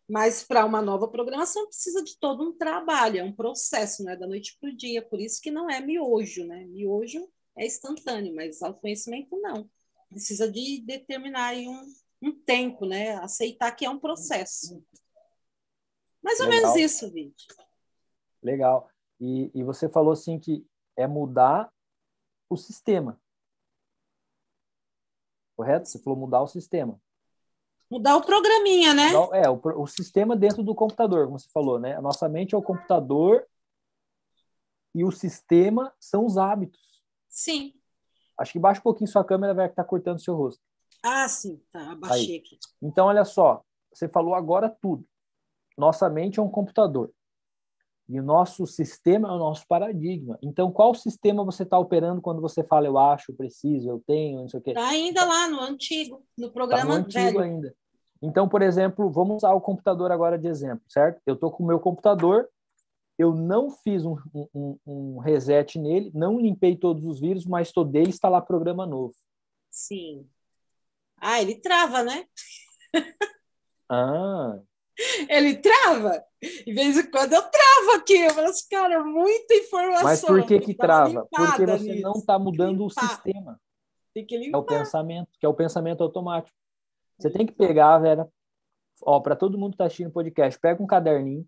Mas para uma nova programação precisa de todo um trabalho, é um processo, né? Da noite para o dia. Por isso que não é miojo, né? Miojo é instantâneo, mas autoconhecimento não. Precisa de determinar um, um tempo, né? Aceitar que é um processo. Mais ou Legal. menos isso, Vídeo. Legal. E, e você falou assim que é mudar o sistema. Correto? Você falou mudar o sistema. Mudar o programinha, né? É, o, o sistema dentro do computador, como você falou, né? A nossa mente é o computador e o sistema são os hábitos. Sim. Acho que baixa um pouquinho sua câmera, vai estar tá cortando seu rosto. Ah, sim, tá, abaixei Aí. aqui. Então, olha só, você falou agora tudo. Nossa mente é um computador. E o nosso sistema é o nosso paradigma. Então, qual sistema você está operando quando você fala eu acho, eu preciso, eu tenho, não sei o quê? Está ainda lá no antigo, no programa tá no antigo velho. ainda. Então, por exemplo, vamos usar o computador agora de exemplo, certo? Eu estou com o meu computador, eu não fiz um, um, um, reset nele, não limpei todos os vírus, mas estudei instalar programa novo. Sim. Ah, ele trava, né? ah. Ele trava. De vez em quando eu travo aqui. Eu falo assim, cara, muita informação. Mas por que que trava? Porque você nisso. não está mudando o sistema. Tem que limpar. É o pensamento, que é o pensamento automático. Você tem que pegar, Vera, ó, para todo mundo que está assistindo o podcast, pega um caderninho,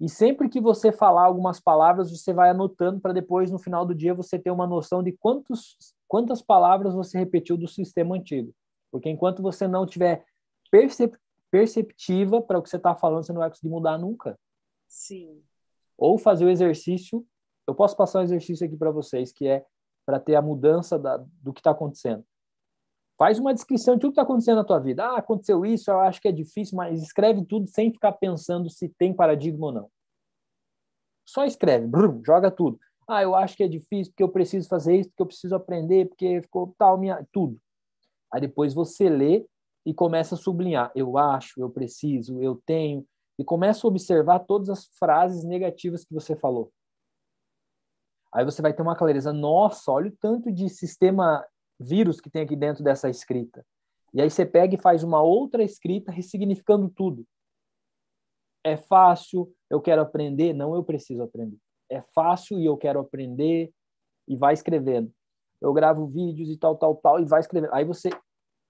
e sempre que você falar algumas palavras, você vai anotando para depois, no final do dia, você ter uma noção de quantos, quantas palavras você repetiu do sistema antigo. Porque enquanto você não tiver percep perceptiva para o que você está falando, você não vai conseguir mudar nunca. Sim. Ou fazer o exercício. Eu posso passar um exercício aqui para vocês, que é para ter a mudança da, do que está acontecendo. Faz uma descrição de tudo que está acontecendo na tua vida. Ah, aconteceu isso, eu acho que é difícil, mas escreve tudo sem ficar pensando se tem paradigma ou não. Só escreve, brum, joga tudo. Ah, eu acho que é difícil porque eu preciso fazer isso, porque eu preciso aprender, porque ficou tal, minha, tudo. Aí depois você lê e começa a sublinhar. Eu acho, eu preciso, eu tenho. E começa a observar todas as frases negativas que você falou. Aí você vai ter uma clareza. Nossa, olha o tanto de sistema vírus que tem aqui dentro dessa escrita. E aí você pega e faz uma outra escrita ressignificando tudo. É fácil, eu quero aprender, não eu preciso aprender. É fácil e eu quero aprender e vai escrevendo. Eu gravo vídeos e tal, tal, tal e vai escrevendo. Aí você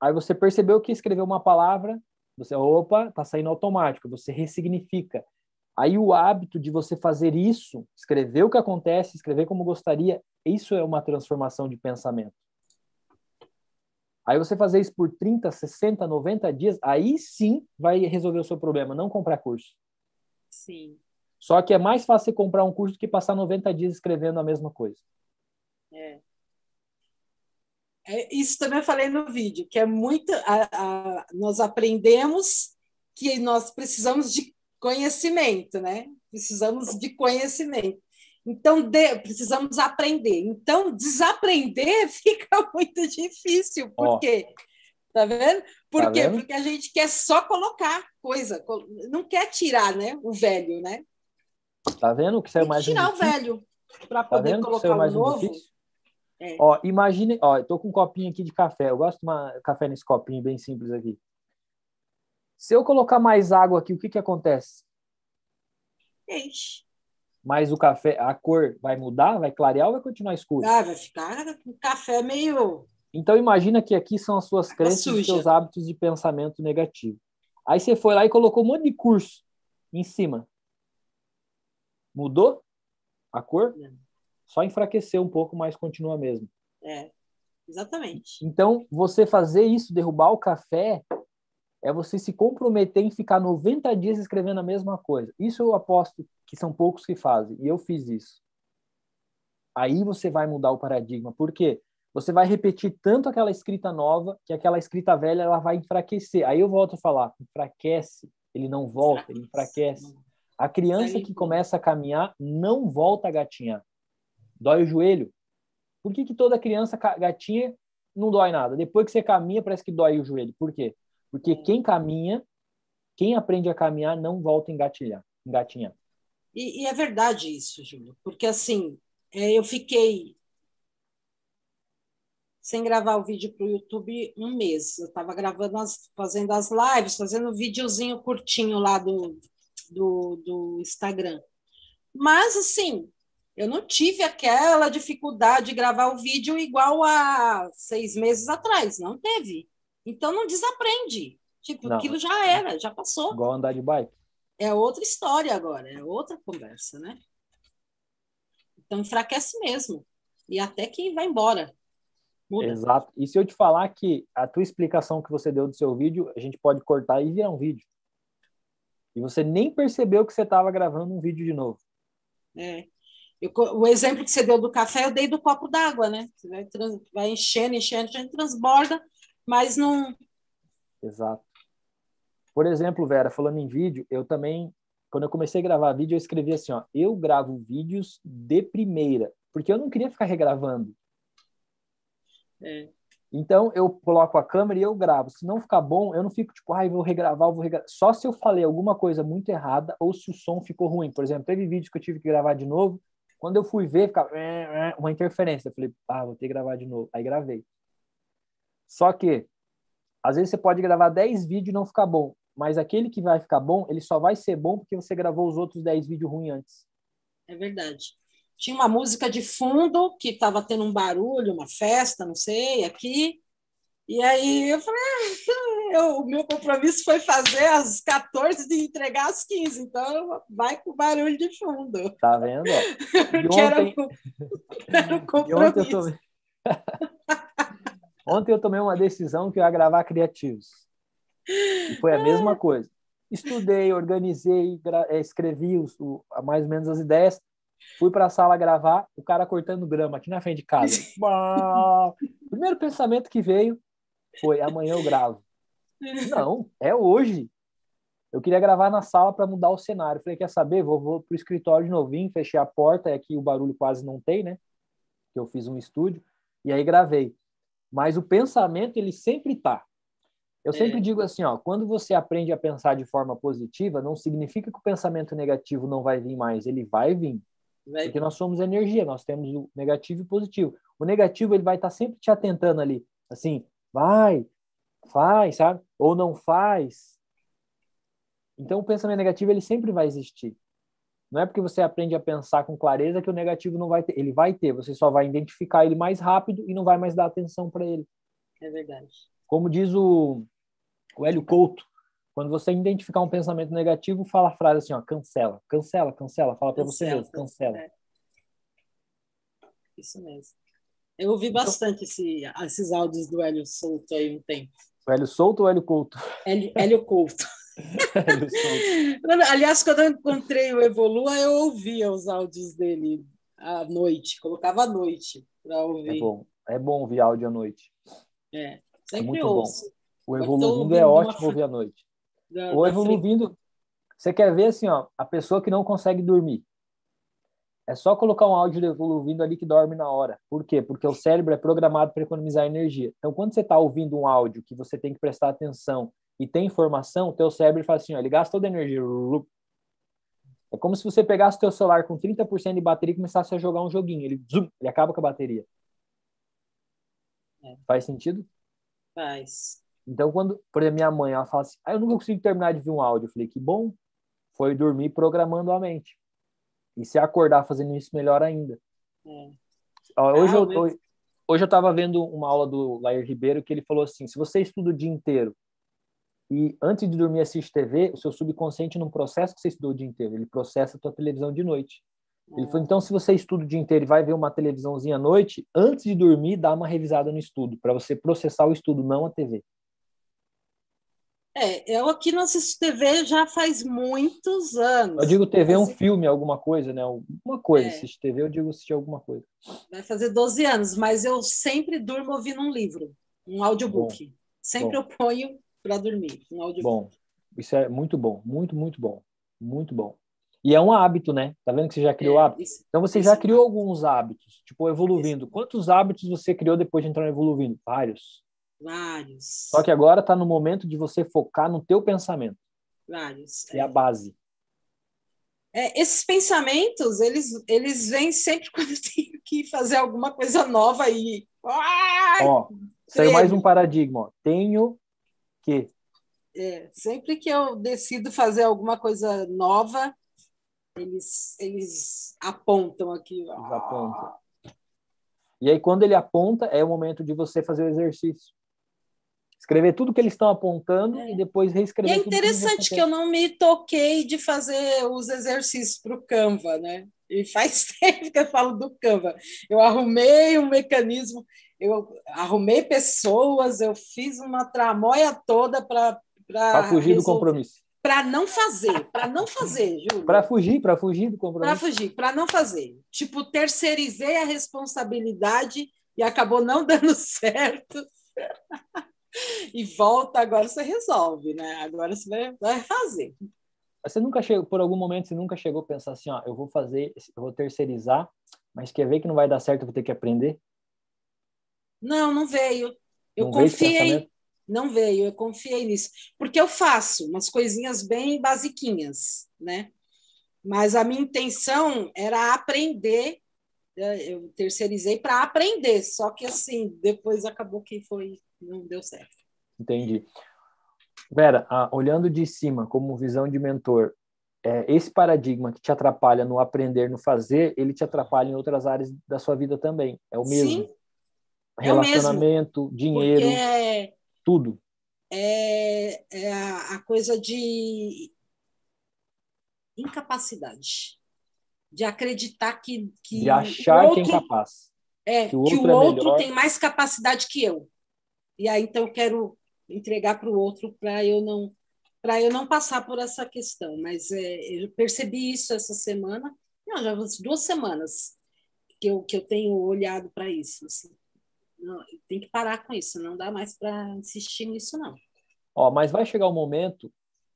aí você percebeu que escreveu uma palavra, você, opa, tá saindo automático, você ressignifica. Aí o hábito de você fazer isso, escrever o que acontece, escrever como gostaria, isso é uma transformação de pensamento. Aí você fazer isso por 30, 60, 90 dias, aí sim vai resolver o seu problema, não comprar curso. Sim. Só que é mais fácil você comprar um curso do que passar 90 dias escrevendo a mesma coisa. É. é isso também eu falei no vídeo, que é muito. A, a, nós aprendemos que nós precisamos de conhecimento, né? Precisamos de conhecimento. Então, de, precisamos aprender. Então, desaprender fica muito difícil. Por oh. quê? Tá vendo? Por tá quê? Vendo? Porque a gente quer só colocar coisa, não quer tirar né, o velho, né? Tá vendo que saiu mais tirar o velho para tá poder colocar o novo. É. Ó, imagine, ó, eu tô com um copinho aqui de café. Eu gosto de tomar café nesse copinho bem simples aqui. Se eu colocar mais água aqui, o que que acontece? Enche. Mas o café, a cor vai mudar, vai clarear ou vai continuar escuro? Ah, vai ficar um café meio. Então imagina que aqui são as suas crenças e seus hábitos de pensamento negativo. Aí você foi lá e colocou um monte de curso em cima. Mudou a cor? Não. Só enfraqueceu um pouco, mas continua mesmo. É, exatamente. Então, você fazer isso, derrubar o café, é você se comprometer em ficar 90 dias escrevendo a mesma coisa. Isso eu aposto que são poucos que fazem, e eu fiz isso. Aí você vai mudar o paradigma. Por quê? Você vai repetir tanto aquela escrita nova que aquela escrita velha ela vai enfraquecer. Aí eu volto a falar, enfraquece, ele não volta, ele enfraquece. A criança que começa a caminhar não volta a gatinhar. Dói o joelho. Por que, que toda criança gatinha não dói nada? Depois que você caminha, parece que dói o joelho. Por quê? Porque quem caminha, quem aprende a caminhar, não volta a engatilhar, engatinhar. E, e é verdade isso, Júlio. Porque assim, é, eu fiquei sem gravar o vídeo para o YouTube um mês. Eu estava gravando, as, fazendo as lives, fazendo um videozinho curtinho lá do, do, do Instagram. Mas, assim, eu não tive aquela dificuldade de gravar o vídeo igual a seis meses atrás, não teve. Então, não desaprende. Tipo, não. aquilo já era, já passou. Igual andar de bike. É outra história agora, é outra conversa, né? Então, enfraquece mesmo. E até que vai embora. Muda. Exato. E se eu te falar que a tua explicação que você deu do seu vídeo, a gente pode cortar e virar um vídeo. E você nem percebeu que você estava gravando um vídeo de novo. É. Eu, o exemplo que você deu do café, eu dei do copo d'água, né? Você vai, trans, vai enchendo, enchendo, enchendo, transborda, mas não. Exato. Por exemplo, Vera, falando em vídeo, eu também, quando eu comecei a gravar vídeo, eu escrevi assim: ó, eu gravo vídeos de primeira, porque eu não queria ficar regravando. É. Então eu coloco a câmera e eu gravo. Se não ficar bom, eu não fico tipo, ai, vou regravar, vou regravar. Só se eu falei alguma coisa muito errada ou se o som ficou ruim. Por exemplo, teve vídeos que eu tive que gravar de novo. Quando eu fui ver, ficava uma interferência. Eu falei, ah, vou ter que gravar de novo. Aí gravei. Só que, às vezes você pode gravar 10 vídeos e não ficar bom. Mas aquele que vai ficar bom, ele só vai ser bom porque você gravou os outros 10 vídeos ruins antes. É verdade tinha uma música de fundo que estava tendo um barulho, uma festa, não sei, aqui. E aí eu falei, ah, eu, o meu compromisso foi fazer às 14 e entregar às 15, então vai com barulho de fundo. Tá vendo? Porque ontem... era, um compromisso. Ontem eu, tomei... ontem eu tomei uma decisão que eu ia gravar criativos. E foi a mesma coisa. Estudei, organizei, eh, escrevi os, o, mais ou menos as ideias. Fui para a sala gravar, o cara cortando grama aqui na frente de casa. Primeiro pensamento que veio foi: amanhã eu gravo. Não, é hoje. Eu queria gravar na sala para mudar o cenário. Falei: quer saber? Vou, vou para o escritório de novinho, fechei a porta, é aqui o barulho quase não tem, né? Que eu fiz um estúdio, e aí gravei. Mas o pensamento, ele sempre tá. Eu sempre é. digo assim, ó, quando você aprende a pensar de forma positiva, não significa que o pensamento negativo não vai vir mais, ele vai vir. Porque nós somos energia, nós temos o negativo e o positivo. O negativo, ele vai estar sempre te atentando ali, assim, vai, faz, sabe? Ou não faz. Então, o pensamento negativo, ele sempre vai existir. Não é porque você aprende a pensar com clareza que o negativo não vai ter. Ele vai ter, você só vai identificar ele mais rápido e não vai mais dar atenção para ele. É verdade. Como diz o, o Hélio Couto, quando você identificar um pensamento negativo, fala a frase assim, ó, cancela, cancela, cancela, fala para você mesmo, cancela. É. Isso mesmo. Eu ouvi então bastante esse, esses áudios do Hélio Souto aí um tempo. O Hélio Souto ou Hélio Couto? Hélio, Hélio Couto. Hélio Souto. Aliás, quando eu encontrei o Evolua, eu ouvia os áudios dele à noite, colocava à noite para ouvir. É bom, é bom ouvir áudio à noite. É, sempre é muito ouço. Bom. O Evoluindo é ótimo uma... ouvir à noite. Da, o Evoluindo, você quer ver assim, ó, a pessoa que não consegue dormir. É só colocar um áudio evoluindo ali que dorme na hora. Por quê? Porque o cérebro é programado para economizar energia. Então, quando você está ouvindo um áudio que você tem que prestar atenção e tem informação, o teu cérebro faz assim, ó, ele gasta toda a energia. É como se você pegasse o teu celular com 30% de bateria e começasse a jogar um joguinho. Ele, zoom, ele acaba com a bateria. É. Faz sentido? Faz. Então, quando, por exemplo, minha mãe, ela fala assim, ah, eu nunca consigo terminar de ver um áudio. Eu falei, que bom, foi dormir programando a mente. E se acordar fazendo isso, melhor ainda. É. Hoje, ah, eu, hoje, hoje eu estava vendo uma aula do Lair Ribeiro que ele falou assim: se você estuda o dia inteiro e antes de dormir assiste TV, o seu subconsciente não processa o que você estudou o dia inteiro, ele processa a tua televisão de noite. Ele falou, então, se você estuda o dia inteiro e vai ver uma televisãozinha à noite, antes de dormir, dá uma revisada no estudo, para você processar o estudo, não a TV. É, eu aqui não assisto TV já faz muitos anos. Eu digo TV é um filme, alguma coisa, né? Alguma coisa. É. Assistir TV, eu digo assistir alguma coisa. Vai fazer 12 anos, mas eu sempre durmo ouvindo um livro, um audiobook. Bom. Sempre bom. eu ponho para dormir, um audiobook. Bom, isso é muito bom, muito, muito bom. Muito bom. E é um hábito, né? Tá vendo que você já criou é, hábitos? Isso, então você já criou alguns hábitos, tipo evoluindo. Quantos hábitos você criou depois de entrar no evoluindo? Vários. Vários. Só que agora está no momento de você focar no teu pensamento. Vários. É, é a base. É, esses pensamentos, eles, eles vêm sempre quando eu tenho que fazer alguma coisa nova. Ai, ó, saiu mais um paradigma. Ó. Tenho que... É, sempre que eu decido fazer alguma coisa nova, eles, eles apontam aqui. Eles apontam. E aí, quando ele aponta, é o momento de você fazer o exercício escrever tudo que eles estão apontando é. e depois reescrever. E é interessante que, que eu não me toquei de fazer os exercícios para o Canva, né? E faz tempo que eu falo do Canva. Eu arrumei um mecanismo, eu arrumei pessoas, eu fiz uma tramóia toda para para fugir resolver. do compromisso. Para não fazer, para não fazer, Júlio. Para fugir, para fugir do compromisso. Para fugir, para não fazer. Tipo, terceirizei a responsabilidade e acabou não dando certo e volta, agora você resolve, né? Agora você vai, vai fazer. Você nunca chegou, por algum momento, você nunca chegou a pensar assim, ó, eu vou fazer, eu vou terceirizar, mas quer ver que não vai dar certo, eu vou ter que aprender? Não, não veio. Eu não confiei. Veio não veio, eu confiei nisso. Porque eu faço umas coisinhas bem basiquinhas, né? Mas a minha intenção era aprender, né? eu terceirizei para aprender, só que assim, depois acabou que foi não deu certo. Entendi. Vera, ah, olhando de cima como visão de mentor, é, esse paradigma que te atrapalha no aprender, no fazer, ele te atrapalha em outras áreas da sua vida também. É o mesmo. Sim, Relacionamento, é o mesmo. dinheiro, é, tudo. É, é a, a coisa de incapacidade. De acreditar que. que de achar outro, que é incapaz. É, que o outro, que o outro é tem mais capacidade que eu e aí então eu quero entregar para o outro para eu não para eu não passar por essa questão. Mas é, eu percebi isso essa semana, não, já duas semanas que eu, que eu tenho olhado para isso. Assim. Tem que parar com isso, não dá mais para insistir nisso, não. Ó, mas vai chegar um momento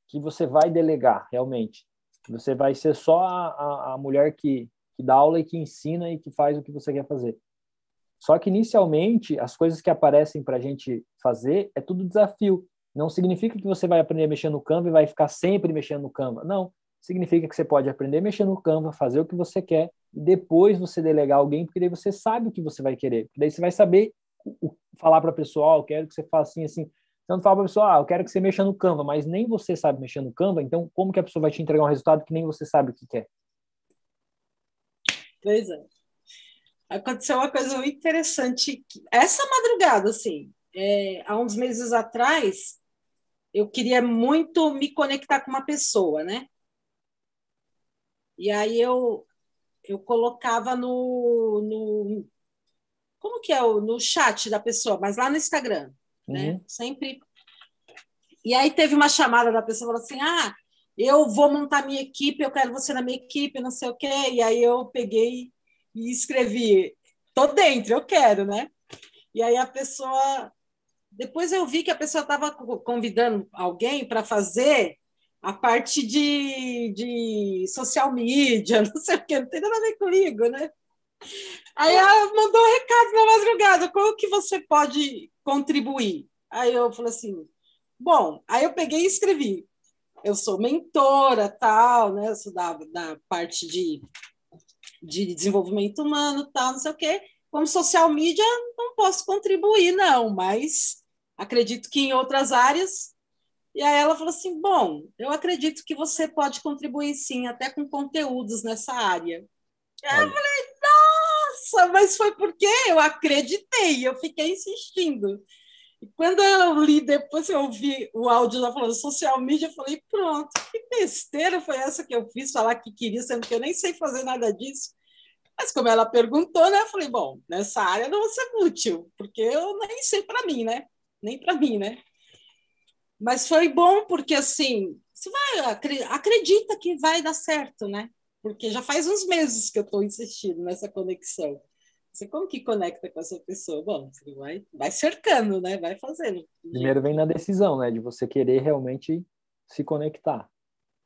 que você vai delegar, realmente. Você vai ser só a, a, a mulher que, que dá aula e que ensina e que faz o que você quer fazer. Só que inicialmente as coisas que aparecem para a gente fazer é tudo desafio. Não significa que você vai aprender a mexer no Canva e vai ficar sempre mexendo no Canva. Não. Significa que você pode aprender a mexer no Canva, fazer o que você quer e depois você delegar alguém, porque daí você sabe o que você vai querer. Porque daí você vai saber o, falar para a pessoa, oh, eu quero que você faça assim, assim. Então, fala para a pessoa, ah, eu quero que você mexa no Canva, mas nem você sabe mexer no Canva, então como que a pessoa vai te entregar um resultado que nem você sabe o que quer? Pois é aconteceu uma coisa muito interessante. Essa madrugada, assim, é, há uns meses atrás, eu queria muito me conectar com uma pessoa, né? E aí eu, eu colocava no, no como que é no chat da pessoa, mas lá no Instagram, né? uhum. né? Sempre. E aí teve uma chamada da pessoa falou assim: "Ah, eu vou montar minha equipe, eu quero você na minha equipe, não sei o quê". E aí eu peguei e escrevi: "Tô dentro, eu quero", né? E aí a pessoa depois eu vi que a pessoa estava convidando alguém para fazer a parte de, de social media, não sei o quê, não tem nada a ver comigo, né? Aí ela mandou um recado na madrugada, como que você pode contribuir? Aí eu falei assim, bom, aí eu peguei e escrevi, eu sou mentora, tal, né? Eu sou da, da parte de, de desenvolvimento humano, tal, não sei o quê. Como social media, não posso contribuir, não, mas acredito que em outras áreas. E aí ela falou assim: bom, eu acredito que você pode contribuir sim, até com conteúdos nessa área. Aí eu falei, nossa, mas foi porque eu acreditei, eu fiquei insistindo. E quando eu li, depois eu ouvi o áudio lá falando social media, eu falei, pronto, que besteira foi essa que eu fiz, falar que queria, sendo que eu nem sei fazer nada disso. Mas como ela perguntou, né, eu falei, bom, nessa área não vou ser útil, porque eu nem sei para mim, né? Nem para mim, né? Mas foi bom porque assim, você vai acredita que vai dar certo, né? porque já faz uns meses que eu estou insistindo nessa conexão. Você como que conecta com essa pessoa? Bom, você vai, vai cercando, né? Vai fazendo. Primeiro vem na decisão, né? De você querer realmente se conectar.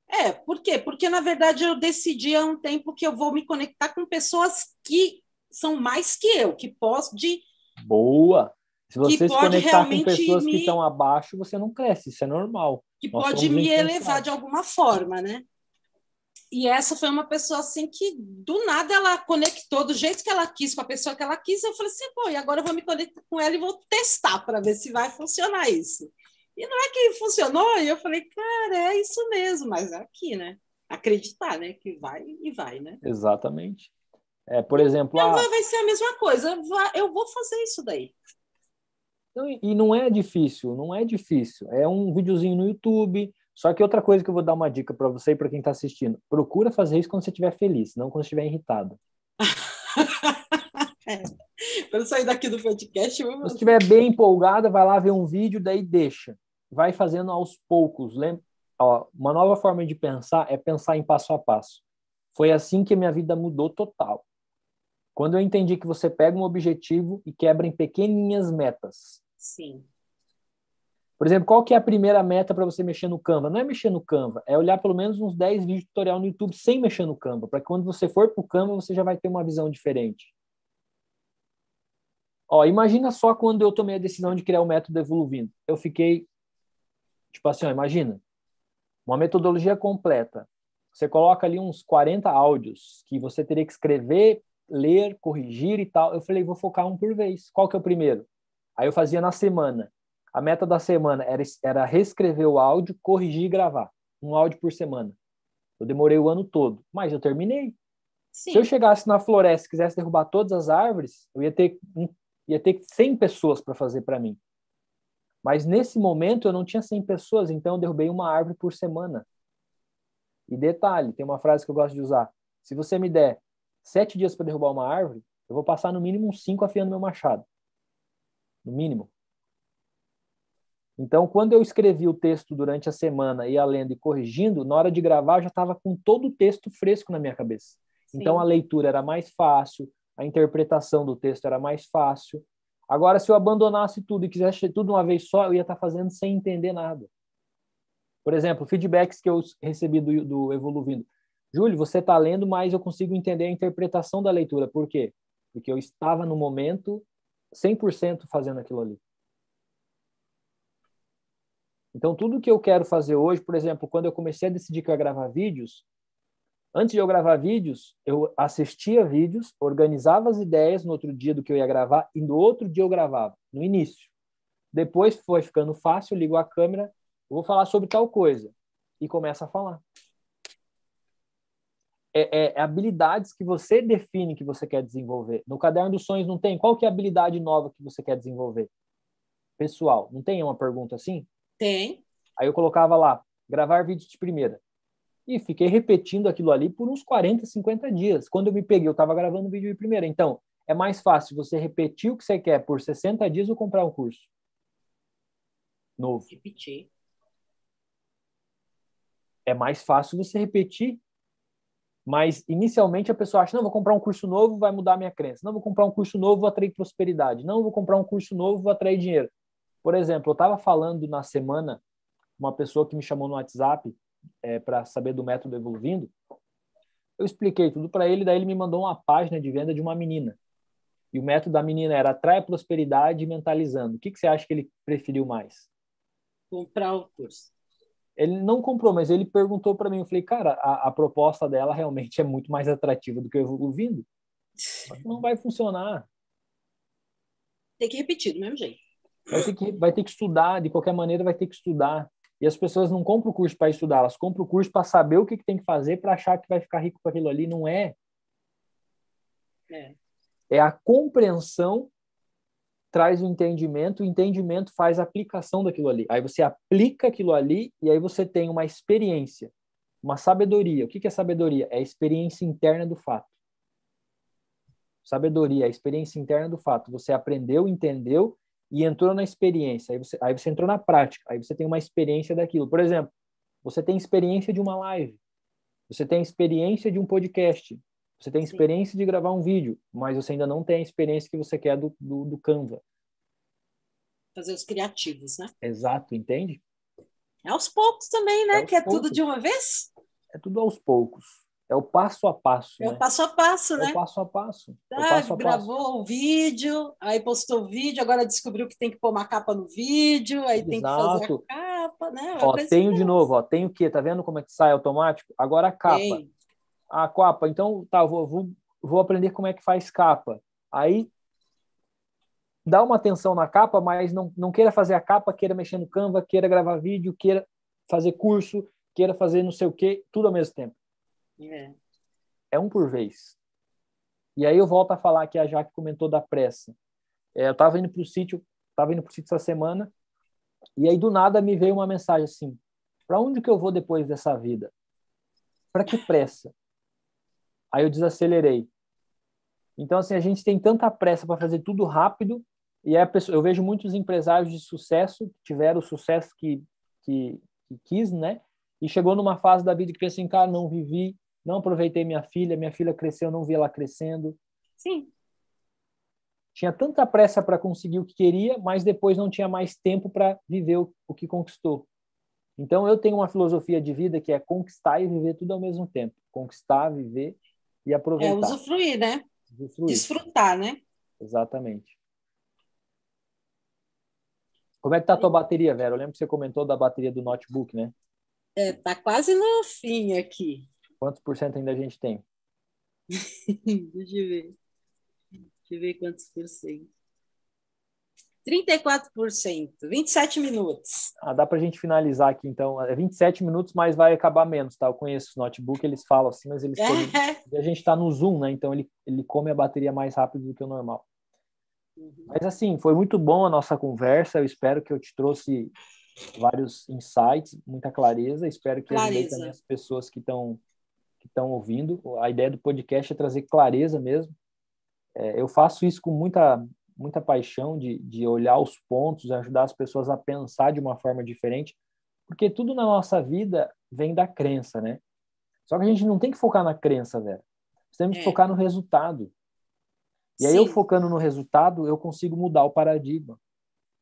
É, por quê? Porque, na verdade, eu decidi há um tempo que eu vou me conectar com pessoas que são mais que eu, que posso de... Boa! Se você se conectar com pessoas me... que estão abaixo, você não cresce, isso é normal. Que Nós pode me elevar de alguma forma, né? E essa foi uma pessoa assim que do nada ela conectou do jeito que ela quis com a pessoa que ela quis. Eu falei assim, pô, e agora eu vou me conectar com ela e vou testar para ver se vai funcionar isso. E não é que funcionou, e eu falei, cara, é isso mesmo, mas é aqui, né? Acreditar, né? Que vai e vai, né? Exatamente. É, por exemplo. Então, a... Vai ser a mesma coisa, eu vou fazer isso daí. E não é difícil, não é difícil. É um videozinho no YouTube, só que outra coisa que eu vou dar uma dica para você e para quem está assistindo: procura fazer isso quando você estiver feliz, não quando estiver irritado. é. Quando sair daqui do podcast, eu vou... Se estiver bem empolgada, vai lá ver um vídeo, daí deixa. Vai fazendo aos poucos. Lembra? Ó, uma nova forma de pensar é pensar em passo a passo. Foi assim que minha vida mudou total. Quando eu entendi que você pega um objetivo e quebra em pequeninhas metas. Sim. Por exemplo, qual que é a primeira meta para você mexer no Canva? Não é mexer no Canva, é olhar pelo menos uns 10 vídeos de tutorial no YouTube sem mexer no Canva, para que quando você for para o Canva, você já vai ter uma visão diferente. Ó, imagina só quando eu tomei a decisão de criar o método Evoluindo. Eu fiquei, tipo assim, ó, imagina, uma metodologia completa. Você coloca ali uns 40 áudios que você teria que escrever, ler, corrigir e tal. Eu falei, vou focar um por vez. Qual que é o primeiro? Aí eu fazia na semana. A meta da semana era, era reescrever o áudio, corrigir e gravar. Um áudio por semana. Eu demorei o ano todo, mas eu terminei. Sim. Se eu chegasse na floresta e quisesse derrubar todas as árvores, eu ia ter, ia ter 100 pessoas para fazer para mim. Mas nesse momento eu não tinha 100 pessoas, então eu derrubei uma árvore por semana. E detalhe, tem uma frase que eu gosto de usar. Se você me der sete dias para derrubar uma árvore, eu vou passar no mínimo uns cinco afiando meu machado. No mínimo. Então, quando eu escrevi o texto durante a semana, ia lendo e corrigindo, na hora de gravar, eu já estava com todo o texto fresco na minha cabeça. Sim. Então, a leitura era mais fácil, a interpretação do texto era mais fácil. Agora, se eu abandonasse tudo e quisesse tudo uma vez só, eu ia estar tá fazendo sem entender nada. Por exemplo, feedbacks que eu recebi do, do Evoluindo. Júlio, você está lendo, mas eu consigo entender a interpretação da leitura. Por quê? Porque eu estava no momento 100% fazendo aquilo ali. Então, tudo que eu quero fazer hoje, por exemplo, quando eu comecei a decidir que eu ia gravar vídeos, antes de eu gravar vídeos, eu assistia vídeos, organizava as ideias no outro dia do que eu ia gravar e no outro dia eu gravava, no início. Depois foi ficando fácil, ligo a câmera, vou falar sobre tal coisa e começa a falar. É, é, é, habilidades que você define que você quer desenvolver. No caderno dos sonhos não tem? Qual que é a habilidade nova que você quer desenvolver? Pessoal, não tem uma pergunta assim? Tem. Aí eu colocava lá, gravar vídeos de primeira. E fiquei repetindo aquilo ali por uns 40, 50 dias. Quando eu me peguei, eu estava gravando vídeo de primeira. Então, é mais fácil você repetir o que você quer por 60 dias ou comprar um curso novo? Repetir. É mais fácil você repetir. Mas inicialmente a pessoa acha: não, vou comprar um curso novo, vai mudar a minha crença. Não, vou comprar um curso novo, vou atrair prosperidade. Não, vou comprar um curso novo, vou atrair dinheiro. Por exemplo, eu estava falando na semana uma pessoa que me chamou no WhatsApp é, para saber do método Evoluindo. Eu expliquei tudo para ele, daí ele me mandou uma página de venda de uma menina. E o método da menina era atrai prosperidade mentalizando. O que, que você acha que ele preferiu mais? Comprar o curso. Ele não comprou, mas ele perguntou para mim. Eu falei, cara, a, a, proposta dela realmente é muito mais atrativa do que eu evoluindo. Não vai funcionar. Tem que repetir do mesmo jeito. Vai ter, que, vai ter que estudar, de qualquer maneira vai ter que estudar. E as pessoas não compram o curso para estudar, elas compram o curso para saber o que, que tem que fazer para achar que vai ficar rico com aquilo ali. Não é. É, é a compreensão traz o entendimento, o entendimento faz a aplicação daquilo ali. Aí você aplica aquilo ali e aí você tem uma experiência, uma sabedoria. O que é sabedoria? É a experiência interna do fato. Sabedoria a experiência interna do fato. Você aprendeu, entendeu e entrou na experiência. Aí você, aí você entrou na prática. Aí você tem uma experiência daquilo. Por exemplo, você tem experiência de uma live. Você tem experiência de um podcast. Você tem experiência Sim. de gravar um vídeo, mas você ainda não tem a experiência que você quer do, do, do Canva. Fazer os criativos, né? Exato, entende? É aos poucos também, né? É que é poucos. tudo de uma vez? É tudo aos poucos. É o passo a passo. É né? o passo a passo, né? É o passo a passo. Ah, é passo a gravou passo. o vídeo, aí postou o vídeo, agora descobriu que tem que pôr uma capa no vídeo, aí Exato. tem que fazer a capa, né? Ó, tenho de novo, ó, tem o quê? Tá vendo como é que sai automático? Agora a capa. Tem. A capa, então tá, vou, vou, vou aprender como é que faz capa. Aí dá uma atenção na capa, mas não, não queira fazer a capa, queira mexer no Canva, queira gravar vídeo, queira fazer curso, queira fazer não sei o quê, tudo ao mesmo tempo. É é um por vez. E aí eu volto a falar que a Jaque comentou da pressa. É, eu estava indo para o sítio, estava indo para o sítio essa semana, e aí do nada me veio uma mensagem assim: para onde que eu vou depois dessa vida? Para que pressa? Aí eu desacelerei. Então assim a gente tem tanta pressa para fazer tudo rápido e pessoa, eu vejo muitos empresários de sucesso que tiveram o sucesso que, que, que quis, né? E chegou numa fase da vida que pensa assim, cara, não vivi não aproveitei minha filha, minha filha cresceu, não vi ela crescendo. Sim. Tinha tanta pressa para conseguir o que queria, mas depois não tinha mais tempo para viver o, o que conquistou. Então eu tenho uma filosofia de vida que é conquistar e viver tudo ao mesmo tempo. Conquistar, viver e aproveitar. É usufruir, né? Usufruir. Desfrutar, né? Exatamente. Como é que tá a tua bateria, Vera? Eu lembro que você comentou da bateria do notebook, né? É, tá quase no fim aqui. Quantos por cento ainda a gente tem? Deixa eu ver. Deixa eu ver quantos por cento. 34%, 27 minutos. Ah, dá para a gente finalizar aqui, então. É 27 minutos, mas vai acabar menos, tá? Eu conheço os notebook, eles falam assim, mas eles. É. A gente está no Zoom, né? Então ele, ele come a bateria mais rápido do que o normal. Uhum. Mas assim, foi muito bom a nossa conversa. Eu espero que eu te trouxe vários insights, muita clareza. Espero que clareza. também as pessoas que estão que estão ouvindo. A ideia do podcast é trazer clareza mesmo. É, eu faço isso com muita, muita paixão de, de olhar os pontos, ajudar as pessoas a pensar de uma forma diferente, porque tudo na nossa vida vem da crença, né? Só que a gente não tem que focar na crença, velho. Temos que é. focar no resultado. E aí, Sim. eu focando no resultado, eu consigo mudar o paradigma,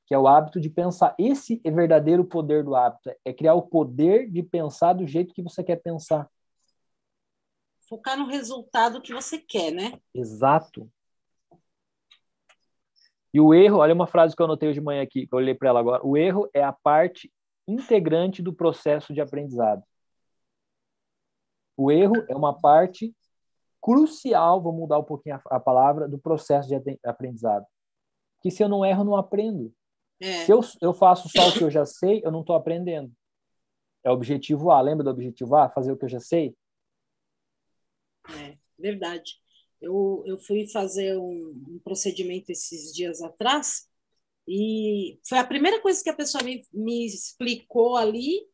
que é o hábito de pensar. Esse é verdadeiro poder do hábito, é criar o poder de pensar do jeito que você quer pensar focar no resultado que você quer, né? Exato. E o erro, olha uma frase que eu anotei hoje de manhã aqui, que eu olhei para ela agora. O erro é a parte integrante do processo de aprendizado. O erro é uma parte crucial, vou mudar um pouquinho a, a palavra, do processo de aprendizado. Que se eu não erro, eu não aprendo. É. Se eu, eu faço só o que eu já sei, eu não estou aprendendo. É o objetivo A. Lembra do objetivo A? Fazer o que eu já sei? É, verdade. Eu, eu fui fazer um, um, procedimento esses dias atrás e foi a primeira coisa que a pessoa me, me explicou ali.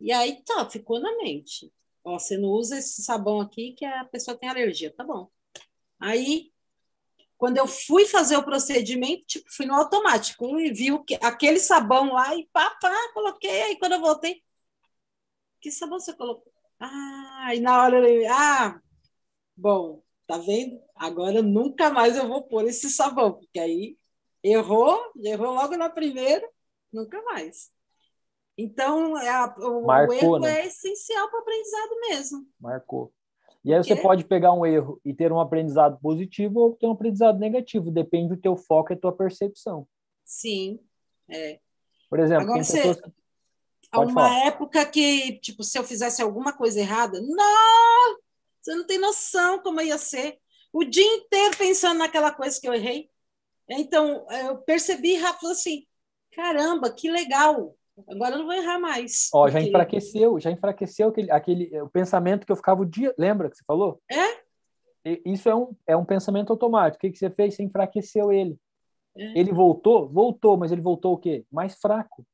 E aí, tá, ficou na mente. Ó, você não usa esse sabão aqui que a pessoa tem alergia, tá bom. Aí quando eu fui fazer o procedimento, tipo, fui no automático e vi que, aquele sabão lá e pá, pá, coloquei. Aí quando eu voltei, que sabão você colocou? Ah, e na hora eu ah, bom, tá vendo? Agora nunca mais eu vou pôr esse sabão, porque aí errou, errou logo na primeira, nunca mais. Então, é a, o, Marcou, o erro né? é essencial para o aprendizado mesmo. Marcou. E aí você pode pegar um erro e ter um aprendizado positivo ou ter um aprendizado negativo, depende do teu foco e tua percepção. Sim, é. Por exemplo, Agora, você, pessoas... há uma falar. época que, tipo, se eu fizesse alguma coisa errada, não, você não tem noção como ia ser. O dia inteiro pensando naquela coisa que eu errei. Então, eu percebi rápido assim, caramba, que legal, Agora eu não vou errar mais. Ó, porque... já enfraqueceu, já enfraqueceu aquele, aquele o pensamento que eu ficava o dia. Lembra que você falou? É? Isso é um, é um pensamento automático. O que, que você fez? Você enfraqueceu ele. É. Ele voltou? Voltou, mas ele voltou o quê? Mais fraco.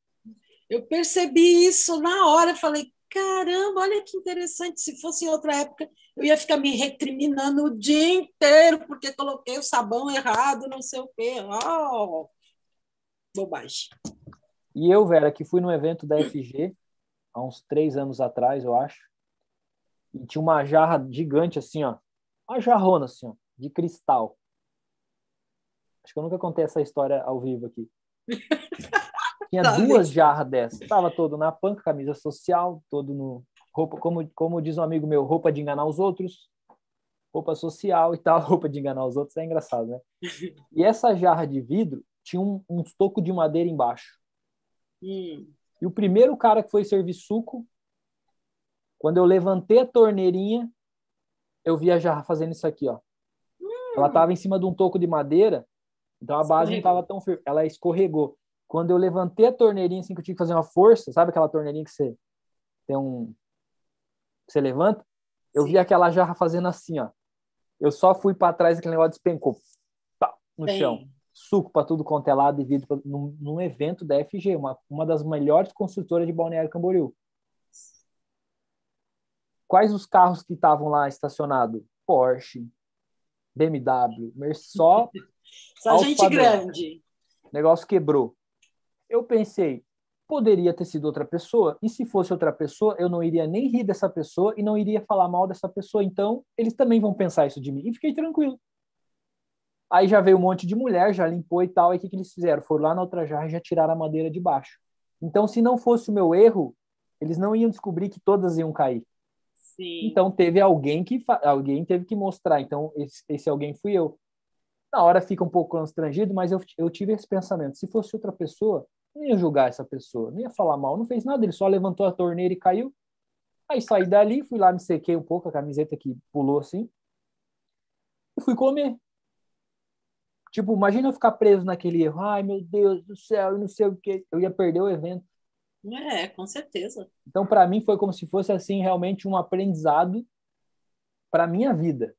Eu percebi isso na hora. Falei, caramba, olha que interessante. Se fosse em outra época, eu ia ficar me recriminando o dia inteiro porque coloquei o sabão errado, não sei o quê. Oh, bobagem. E eu, Vera, que fui num evento da FG, há uns três anos atrás, eu acho, e tinha uma jarra gigante assim, ó, uma jarrona assim, ó, de cristal. Acho que eu nunca contei essa história ao vivo aqui. Tinha tá, duas jarras dessas. Tava todo na panca, camisa social, todo no roupa, como como diz um amigo meu, roupa de enganar os outros, roupa social e tal, roupa de enganar os outros é engraçado, né? E essa jarra de vidro tinha um, um toco de madeira embaixo. Hum. E o primeiro cara que foi servir suco, quando eu levantei a torneirinha, eu vi a jarra fazendo isso aqui, ó. Hum. Ela estava em cima de um toco de madeira, então a base não estava tão firme. Ela escorregou. Quando eu levantei a torneirinha, assim, que eu tinha que fazer uma força, sabe aquela torneirinha que você tem um. Você levanta? Eu Sim. vi aquela jarra fazendo assim, ó. Eu só fui para trás, aquele negócio despencou pá, no Bem. chão suco para tudo quanto é lado e vidro num, num, evento da FG, uma, uma das melhores construtoras de Balneário Camboriú. Quais os carros que estavam lá estacionados? Porsche, BMW, Mercedes, só, só gente padrão. grande. O negócio quebrou. Eu pensei, poderia ter sido outra pessoa, e se fosse outra pessoa, eu não iria nem rir dessa pessoa e não iria falar mal dessa pessoa, então eles também vão pensar isso de mim. E fiquei tranquilo. Aí já veio um monte de mulher, já limpou e tal. Aí o que, que eles fizeram? Foram lá na outra jarra e já tiraram a madeira de baixo. Então, se não fosse o meu erro, eles não iam descobrir que todas iam cair. Sim. Então teve alguém que alguém teve que mostrar. Então esse, esse, alguém fui eu. Na hora fica um pouco constrangido, mas eu, eu tive esse pensamento. Se fosse outra pessoa, não ia julgar essa pessoa, não ia falar mal, não fez nada. Ele só levantou a torneira e caiu. Aí saí dali, fui lá, me sequei um pouco a camiseta que pulou assim e fui comer. Tipo, imagina eu ficar preso naquele erro. Ai, meu Deus do céu, eu não sei o que. Eu ia perder o evento. É, com certeza. Então, para mim, foi como se fosse, assim, realmente um aprendizado para minha vida.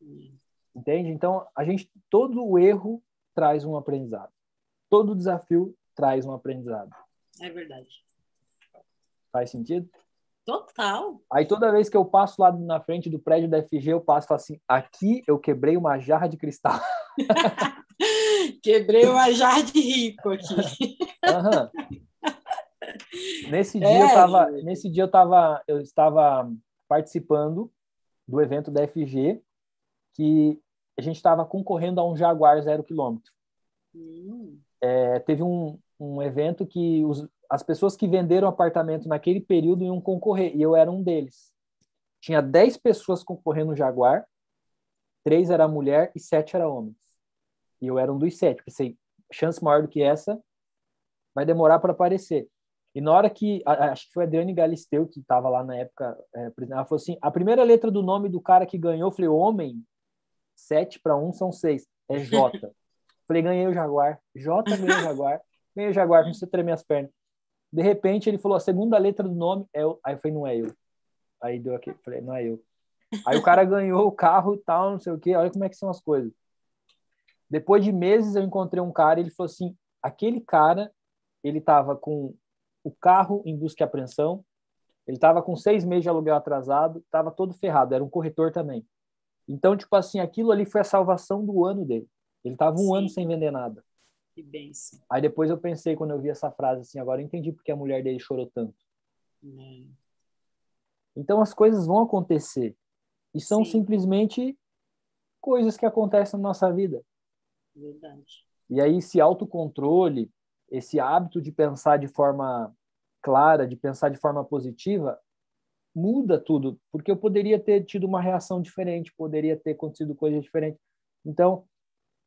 Hum. Entende? Então, a gente, todo o erro traz um aprendizado. Todo desafio traz um aprendizado. É verdade. Faz sentido? Total. Aí toda vez que eu passo lá na frente do prédio da FG, eu passo e falo assim: aqui eu quebrei uma jarra de cristal. quebrei uma jarra de rico aqui. Uhum. Nesse dia é, eu tava, nesse dia eu tava, eu estava participando do evento da FG que a gente estava concorrendo a um Jaguar zero quilômetro. Hum. É, teve um, um evento que os, as pessoas que venderam apartamento naquele período iam concorrer, e eu era um deles. Tinha 10 pessoas concorrendo no Jaguar, três era mulher e sete era homens. E eu era um dos sete. Pensei, chance maior do que essa, vai demorar para aparecer. E na hora que, acho que foi a Adriane Galisteu, que estava lá na época, é, ela falou assim, a primeira letra do nome do cara que ganhou, eu falei, homem, sete para um são seis, é J. falei, ganhei o Jaguar. J ganhei o Jaguar. Ganhei o Jaguar, não precisa tremer as pernas. De repente ele falou a segunda letra do nome é eu. Aí eu falei, não é eu. Aí deu aqui, falei, não é eu. Aí o cara ganhou o carro e tal, não sei o quê. Olha como é que são as coisas. Depois de meses eu encontrei um cara e ele falou assim, aquele cara, ele tava com o carro em busca e apreensão, ele tava com seis meses de aluguel atrasado, tava todo ferrado, era um corretor também. Então, tipo assim, aquilo ali foi a salvação do ano dele. Ele estava um Sim. ano sem vender nada. Que benção. Aí depois eu pensei, quando eu vi essa frase assim, agora eu entendi porque a mulher dele chorou tanto. Hum. Então as coisas vão acontecer. E são Sim. simplesmente coisas que acontecem na nossa vida. Verdade. E aí esse autocontrole, esse hábito de pensar de forma clara, de pensar de forma positiva, muda tudo, porque eu poderia ter tido uma reação diferente, poderia ter acontecido coisa diferente. Então,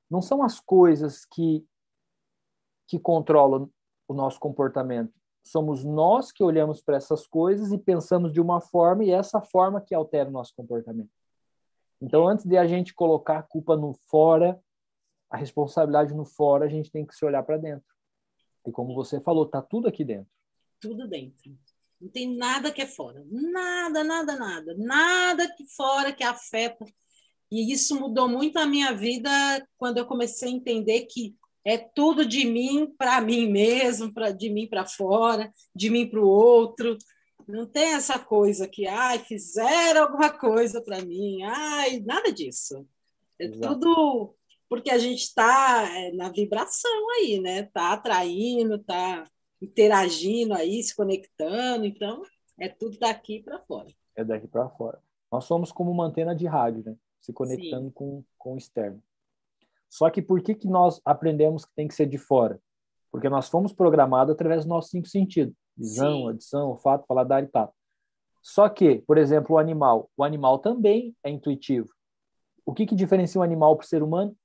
não são as coisas que que controlam o nosso comportamento. Somos nós que olhamos para essas coisas e pensamos de uma forma e é essa forma que altera o nosso comportamento. Então, antes de a gente colocar a culpa no fora, a responsabilidade no fora, a gente tem que se olhar para dentro. E como você falou, tá tudo aqui dentro. Tudo dentro. Não tem nada que é fora. Nada, nada, nada. Nada que fora que afeta. E isso mudou muito a minha vida quando eu comecei a entender que é tudo de mim para mim mesmo, para de mim para fora, de mim para o outro. Não tem essa coisa que, ai, fizeram alguma coisa para mim, ai, nada disso. É Exato. tudo porque a gente está é, na vibração aí, né? Está atraindo, está interagindo aí, se conectando, então é tudo daqui para fora. É daqui para fora. Nós somos como uma antena de rádio, né? Se conectando com, com o externo. Só que por que, que nós aprendemos que tem que ser de fora? Porque nós fomos programados através dos nossos cinco sentidos: visão, Sim. audição, olfato, paladar e tato. Só que, por exemplo, o animal, o animal também é intuitivo. O que, que diferencia o animal para o ser humano?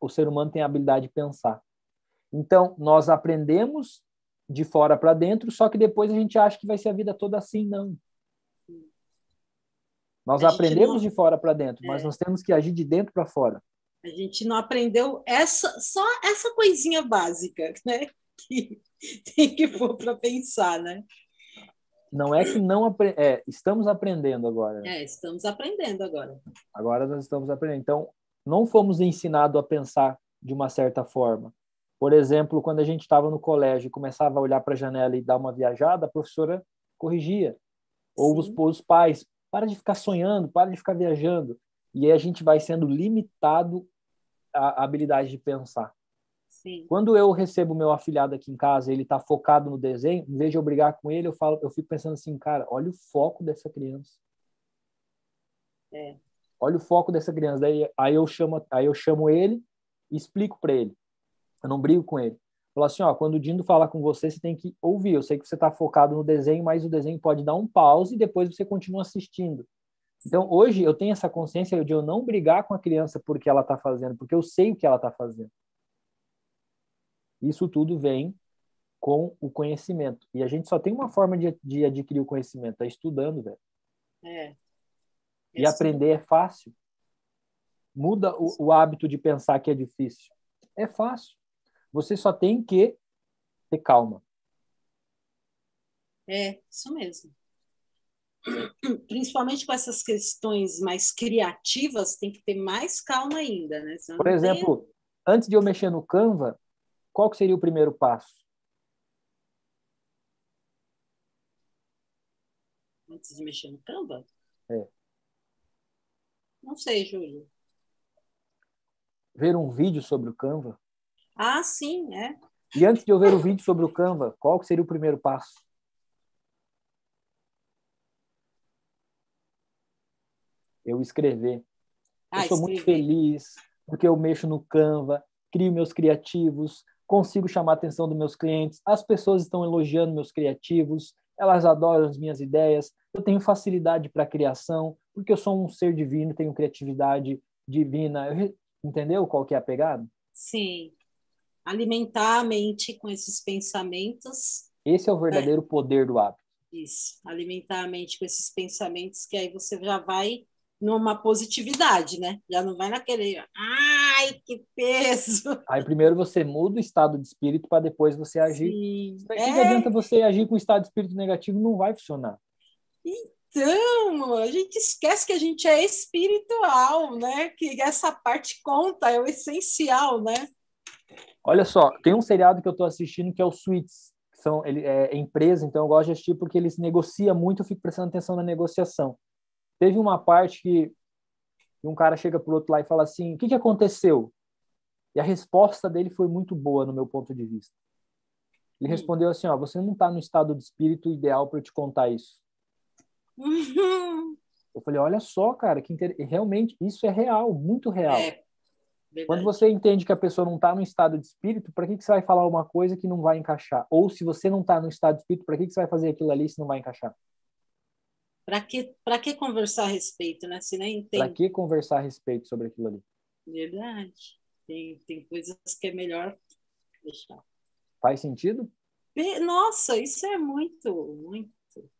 O ser humano tem a habilidade de pensar. Então, nós aprendemos de fora para dentro, só que depois a gente acha que vai ser a vida toda assim, não. Nós aprendemos não... de fora para dentro, é. mas nós temos que agir de dentro para fora. A gente não aprendeu essa só essa coisinha básica, né? Que tem que pôr para pensar, né? Não é que não apre... é, estamos aprendendo agora. É, estamos aprendendo agora. Agora nós estamos aprendendo. Então, não fomos ensinados a pensar de uma certa forma. Por exemplo, quando a gente estava no colégio e começava a olhar para a janela e dar uma viajada, a professora corrigia. Ou os, os pais, para de ficar sonhando, para de ficar viajando. E aí a gente vai sendo limitado à habilidade de pensar. Sim. Quando eu recebo meu afilhado aqui em casa, ele está focado no desenho, em vez de eu brigar com ele, eu falo, eu fico pensando assim, cara, olha o foco dessa criança. É. Olha o foco dessa criança. Daí, aí eu chamo, aí eu chamo ele e explico para ele. Eu não brigo com ele. Falo assim, ó, quando o Dindo falar com você, você tem que ouvir. Eu sei que você está focado no desenho, mas o desenho pode dar um pause e depois você continua assistindo. Então, hoje eu tenho essa consciência de eu não brigar com a criança porque ela está fazendo, porque eu sei o que ela está fazendo. Isso tudo vem com o conhecimento. E a gente só tem uma forma de, de adquirir o conhecimento, é estudando, velho. É. E aprender é fácil. Muda o, o hábito de pensar que é difícil. É fácil. Você só tem que ter calma. É, isso mesmo principalmente com essas questões mais criativas, tem que ter mais calma ainda, né? Por exemplo, tem... antes de eu mexer no Canva, qual seria o primeiro passo? Antes de mexer no Canva? É. Não sei, Júlio. Ver um vídeo sobre o Canva? Ah, sim, é. E antes de eu ver o vídeo sobre o Canva, qual seria o primeiro passo? eu escrever. Ah, eu sou muito feliz porque eu mexo no Canva, crio meus criativos, consigo chamar a atenção dos meus clientes, as pessoas estão elogiando meus criativos, elas adoram as minhas ideias, eu tenho facilidade para criação, porque eu sou um ser divino, tenho criatividade divina. Eu, entendeu qual que é a pegada? Sim. Alimentar a mente com esses pensamentos. Esse é o verdadeiro poder do hábito. Isso. Alimentar a mente com esses pensamentos, que aí você já vai numa positividade, né? Já não vai naquele, ai, que peso. Aí primeiro você muda o estado de espírito para depois você agir. Sim. O que, é... adianta você agir com estado de espírito negativo? Não vai funcionar. Então, a gente esquece que a gente é espiritual, né? Que essa parte conta, é o essencial, né? Olha só, tem um seriado que eu estou assistindo que é o Suits. São, ele é empresa, então eu gosto de assistir porque eles negociam muito, eu fico prestando atenção na negociação. Teve uma parte que um cara chega pro outro lá e fala assim: o que, que aconteceu? E a resposta dele foi muito boa, no meu ponto de vista. Ele hum. respondeu assim: ó, você não está no estado de espírito ideal para eu te contar isso. Eu falei: olha só, cara, que inter... realmente isso é real, muito real. É, Quando você entende que a pessoa não está no estado de espírito, para que, que você vai falar uma coisa que não vai encaixar? Ou se você não está no estado de espírito, para que, que você vai fazer aquilo ali se não vai encaixar? Para que, que conversar a respeito, né? Se nem tem... Para que conversar a respeito sobre aquilo ali? Verdade. Tem, tem coisas que é melhor deixar. Faz sentido? Nossa, isso é muito, muito.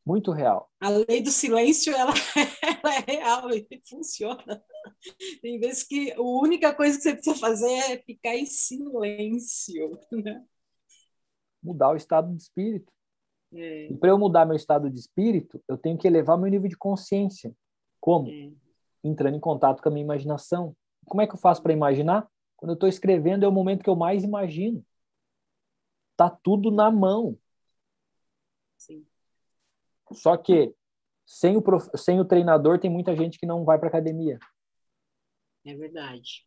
Muito real. A lei do silêncio, ela, ela é real e funciona. Tem vezes que a única coisa que você precisa fazer é ficar em silêncio. Né? Mudar o estado de espírito. É. E para eu mudar meu estado de espírito, eu tenho que elevar meu nível de consciência. Como? É. Entrando em contato com a minha imaginação. Como é que eu faço para imaginar? Quando eu estou escrevendo, é o momento que eu mais imagino. Tá tudo na mão. Sim. Só que sem o, prof... sem o treinador, tem muita gente que não vai para academia. É verdade.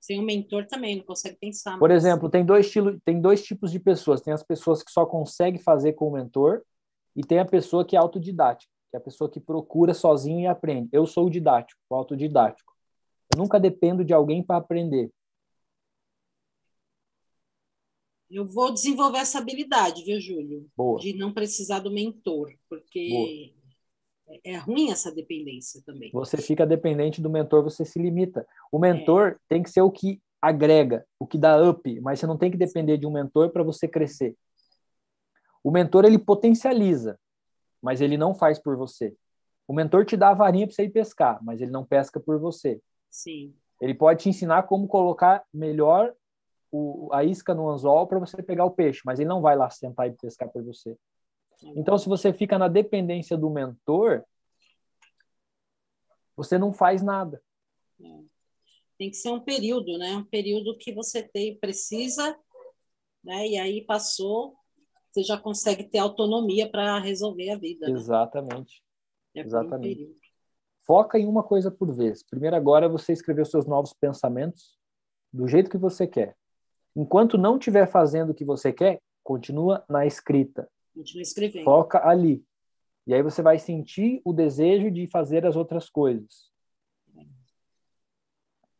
Sem o mentor também, não consegue pensar. Por exemplo, tem dois, estilo... tem dois tipos de pessoas. Tem as pessoas que só conseguem fazer com o mentor e tem a pessoa que é autodidática, que é a pessoa que procura sozinho e aprende. Eu sou o didático, o autodidático. Eu nunca dependo de alguém para aprender. Eu vou desenvolver essa habilidade, viu, Júlio? Boa. De não precisar do mentor, porque Boa. É ruim essa dependência também. Você fica dependente do mentor, você se limita. O mentor é. tem que ser o que agrega, o que dá up, mas você não tem que depender de um mentor para você crescer. O mentor ele potencializa, mas ele não faz por você. O mentor te dá a varinha para você ir pescar, mas ele não pesca por você. Sim. Ele pode te ensinar como colocar melhor o, a isca no anzol para você pegar o peixe, mas ele não vai lá sentar e pescar por você. Então, se você fica na dependência do mentor, você não faz nada. É. Tem que ser um período, né? Um período que você tem, precisa, né? E aí passou, você já consegue ter autonomia para resolver a vida. Né? Exatamente. É Exatamente. Um Foca em uma coisa por vez. Primeiro agora você escrever os seus novos pensamentos do jeito que você quer. Enquanto não estiver fazendo o que você quer, continua na escrita. Continua escrevendo. Foca ali. E aí você vai sentir o desejo de fazer as outras coisas.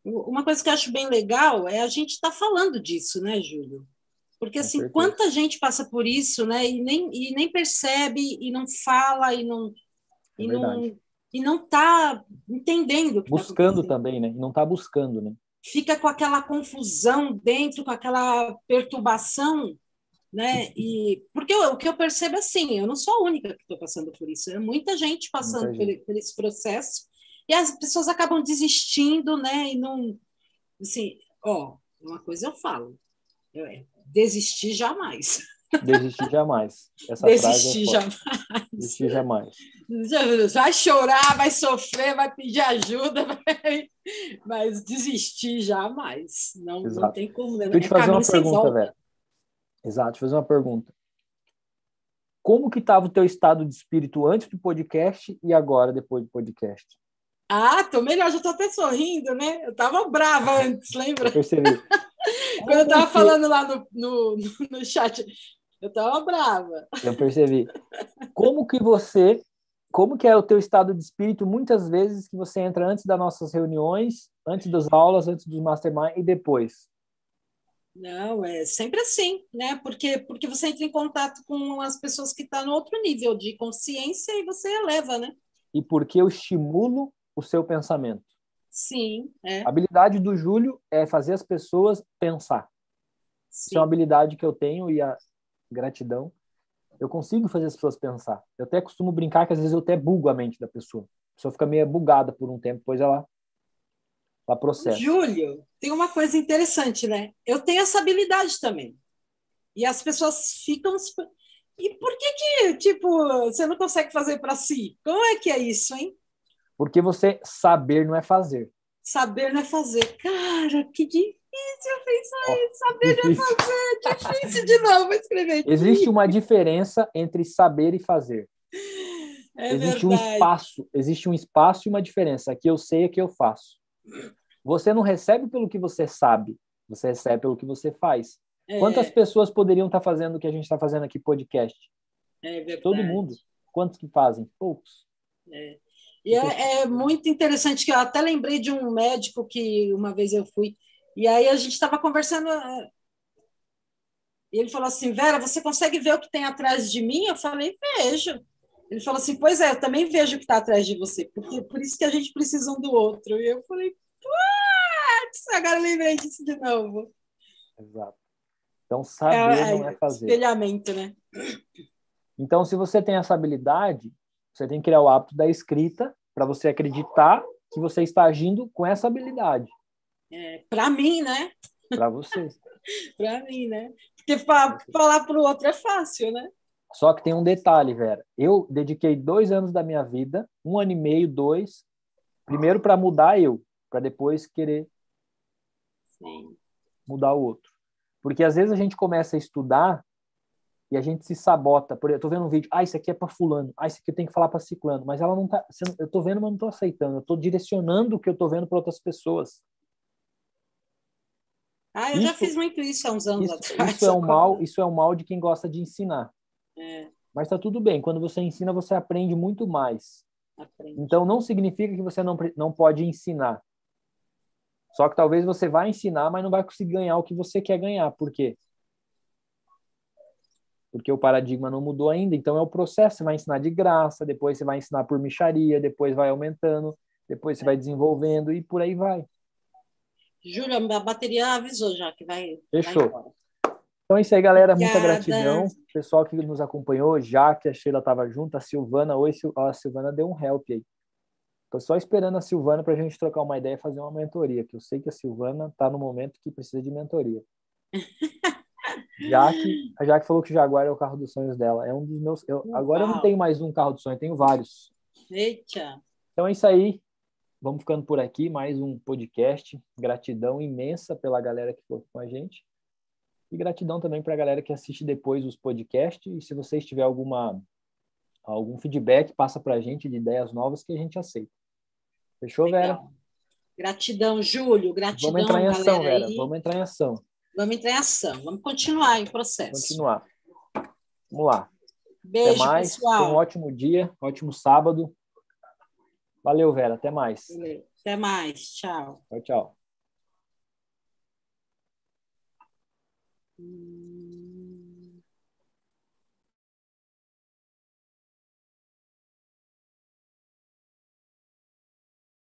Uma coisa que eu acho bem legal é a gente estar tá falando disso, né, Júlio? Porque, assim, quanta gente passa por isso, né, e nem, e nem percebe, e não fala, e não, é e não, e não está entendendo. Tá buscando tá também, né? Não está buscando, né? fica com aquela confusão dentro, com aquela perturbação, né? E porque eu, o que eu percebo é assim, eu não sou a única que estou passando por isso, é muita gente passando muita gente. Por, por, esse processo e as pessoas acabam desistindo, né? E não, assim, ó, uma coisa eu falo, eu, é, desistir jamais. Desistir jamais. Essa Desistir frase é jamais. Desistir jamais. Vai chorar, vai sofrer, vai pedir ajuda, vai... mas desistir jamais. Não, não tem como. Né? Deixa eu te é fazer uma pergunta, velho. Exato, te fazer uma pergunta. Como que estava o teu estado de espírito antes do podcast e agora, depois do podcast? Ah, tô melhor, já tô até sorrindo, né? Eu tava brava antes, lembra? Eu percebi. Quando eu tava falando lá no, no, no chat, eu tava brava. Eu percebi. Como que você, como que é o teu estado de espírito muitas vezes que você entra antes das nossas reuniões, antes das aulas, antes dos mastermind e depois? Não, é sempre assim, né? Porque porque você entra em contato com as pessoas que estão tá no outro nível de consciência e você eleva, né? E porque eu estimulo o seu pensamento. Sim, é. A habilidade do Júlio é fazer as pessoas pensar. Sim. Isso é uma habilidade que eu tenho e a, gratidão, eu consigo fazer as pessoas pensar. Eu até costumo brincar que às vezes eu até bugo a mente da pessoa. A pessoa fica meio bugada por um tempo, depois ela, ela processa. Júlio, tem uma coisa interessante, né? Eu tenho essa habilidade também. E as pessoas ficam. E por que que, tipo, você não consegue fazer para si? Como é que é isso, hein? Porque você saber não é fazer. Saber não é fazer. Cara, que difícil pensar oh, isso, saber difícil. fazer, difícil de novo escrever. Existe uma diferença entre saber e fazer. É existe verdade. um espaço, existe um espaço e uma diferença. Aqui eu sei, aqui eu faço. Você não recebe pelo que você sabe, você recebe pelo que você faz. É, Quantas pessoas poderiam estar fazendo o que a gente está fazendo aqui podcast? é. Todo mundo. Quantos que fazem? Poucos. É. E é, é muito interessante que eu até lembrei de um médico que uma vez eu fui, e aí a gente estava conversando. é, E ele falou assim: Vera, você consegue ver o que tem atrás de mim? Eu falei: vejo. Ele falou assim: Pois é, eu também vejo o que está atrás de você, porque por isso que a gente precisa um do outro. E eu falei: Putz, agora eu lembrei disso de novo. Exato. Então, saber não é fazer. espelhamento, né? Então, se você tem essa habilidade, você tem que criar o hábito da escrita para você acreditar que você está agindo com essa habilidade É, para mim, né? para você. Para mim, né? Porque fa- falar para o outro é fácil, né? Só que tem um detalhe, Vera. Eu dediquei dois anos da minha vida, um ano e meio, dois, primeiro para mudar eu, para depois querer Sim. mudar o outro. Porque às vezes a gente começa a estudar e a gente se sabota. Por exemplo, eu tô vendo um vídeo, ah, isso aqui é para fulano, ah, isso aqui eu tenho que falar para ciclano, mas ela não tá, eu tô vendo, mas não tô aceitando. Eu tô direcionando o que eu tô vendo para outras pessoas. Ah, eu já Isso- fiz muito isso há uns anos Isso, atrás. isso é um mal, isso é um mal de quem gosta de ensinar. É, Mas tá tudo bem. Quando você ensina, você aprende muito mais. aprende. Então não significa que você não, não pode ensinar. Só que talvez você vai ensinar, mas não vai conseguir ganhar o que você quer ganhar. Por quê? Porque o paradigma não mudou ainda. Então é o processo. Você vai ensinar de graça, depois você vai ensinar por micharia, depois vai aumentando, depois você vai desenvolvendo e por aí vai. Júlia, a bateria avisou já que vai. vai Fechou. embora. Então é isso aí, galera. Muita Obrigada. gratidão. Pessoal que nos acompanhou, já que a Sheila estava junto, a Silvana, oi, Sil... a Silvana deu um help aí. Tô só esperando a Silvana para a gente trocar uma ideia e fazer uma mentoria, que eu sei que a Silvana está no momento que precisa de mentoria. Jaque, a Jaque falou que o Jaguar é o carro dos sonhos dela. É um dos meus. Eu, agora eu não tenho mais um carro dos sonhos, tenho vários. Eita! Então é isso aí. Vamos ficando por aqui. Mais um podcast. Gratidão imensa pela galera que ficou com a gente. E gratidão também para a galera que assiste depois os podcasts. E se vocês tiver alguma algum feedback, passa para a gente de ideias novas que a gente aceita. Fechou, Vera? Gratidão, Júlio. Gratidão, Vamos entrar em ação. Vera. aí. Vamos entrar em ação. Vamos entrar em ação. Vamos continuar o processo. Continuar. Vamos lá. Beijo, Até mais. pessoal. Tenha um ótimo dia, ótimo sábado. Valeu, Vera. Até mais. Até mais. Tchau. Tchau, tchau. Hum.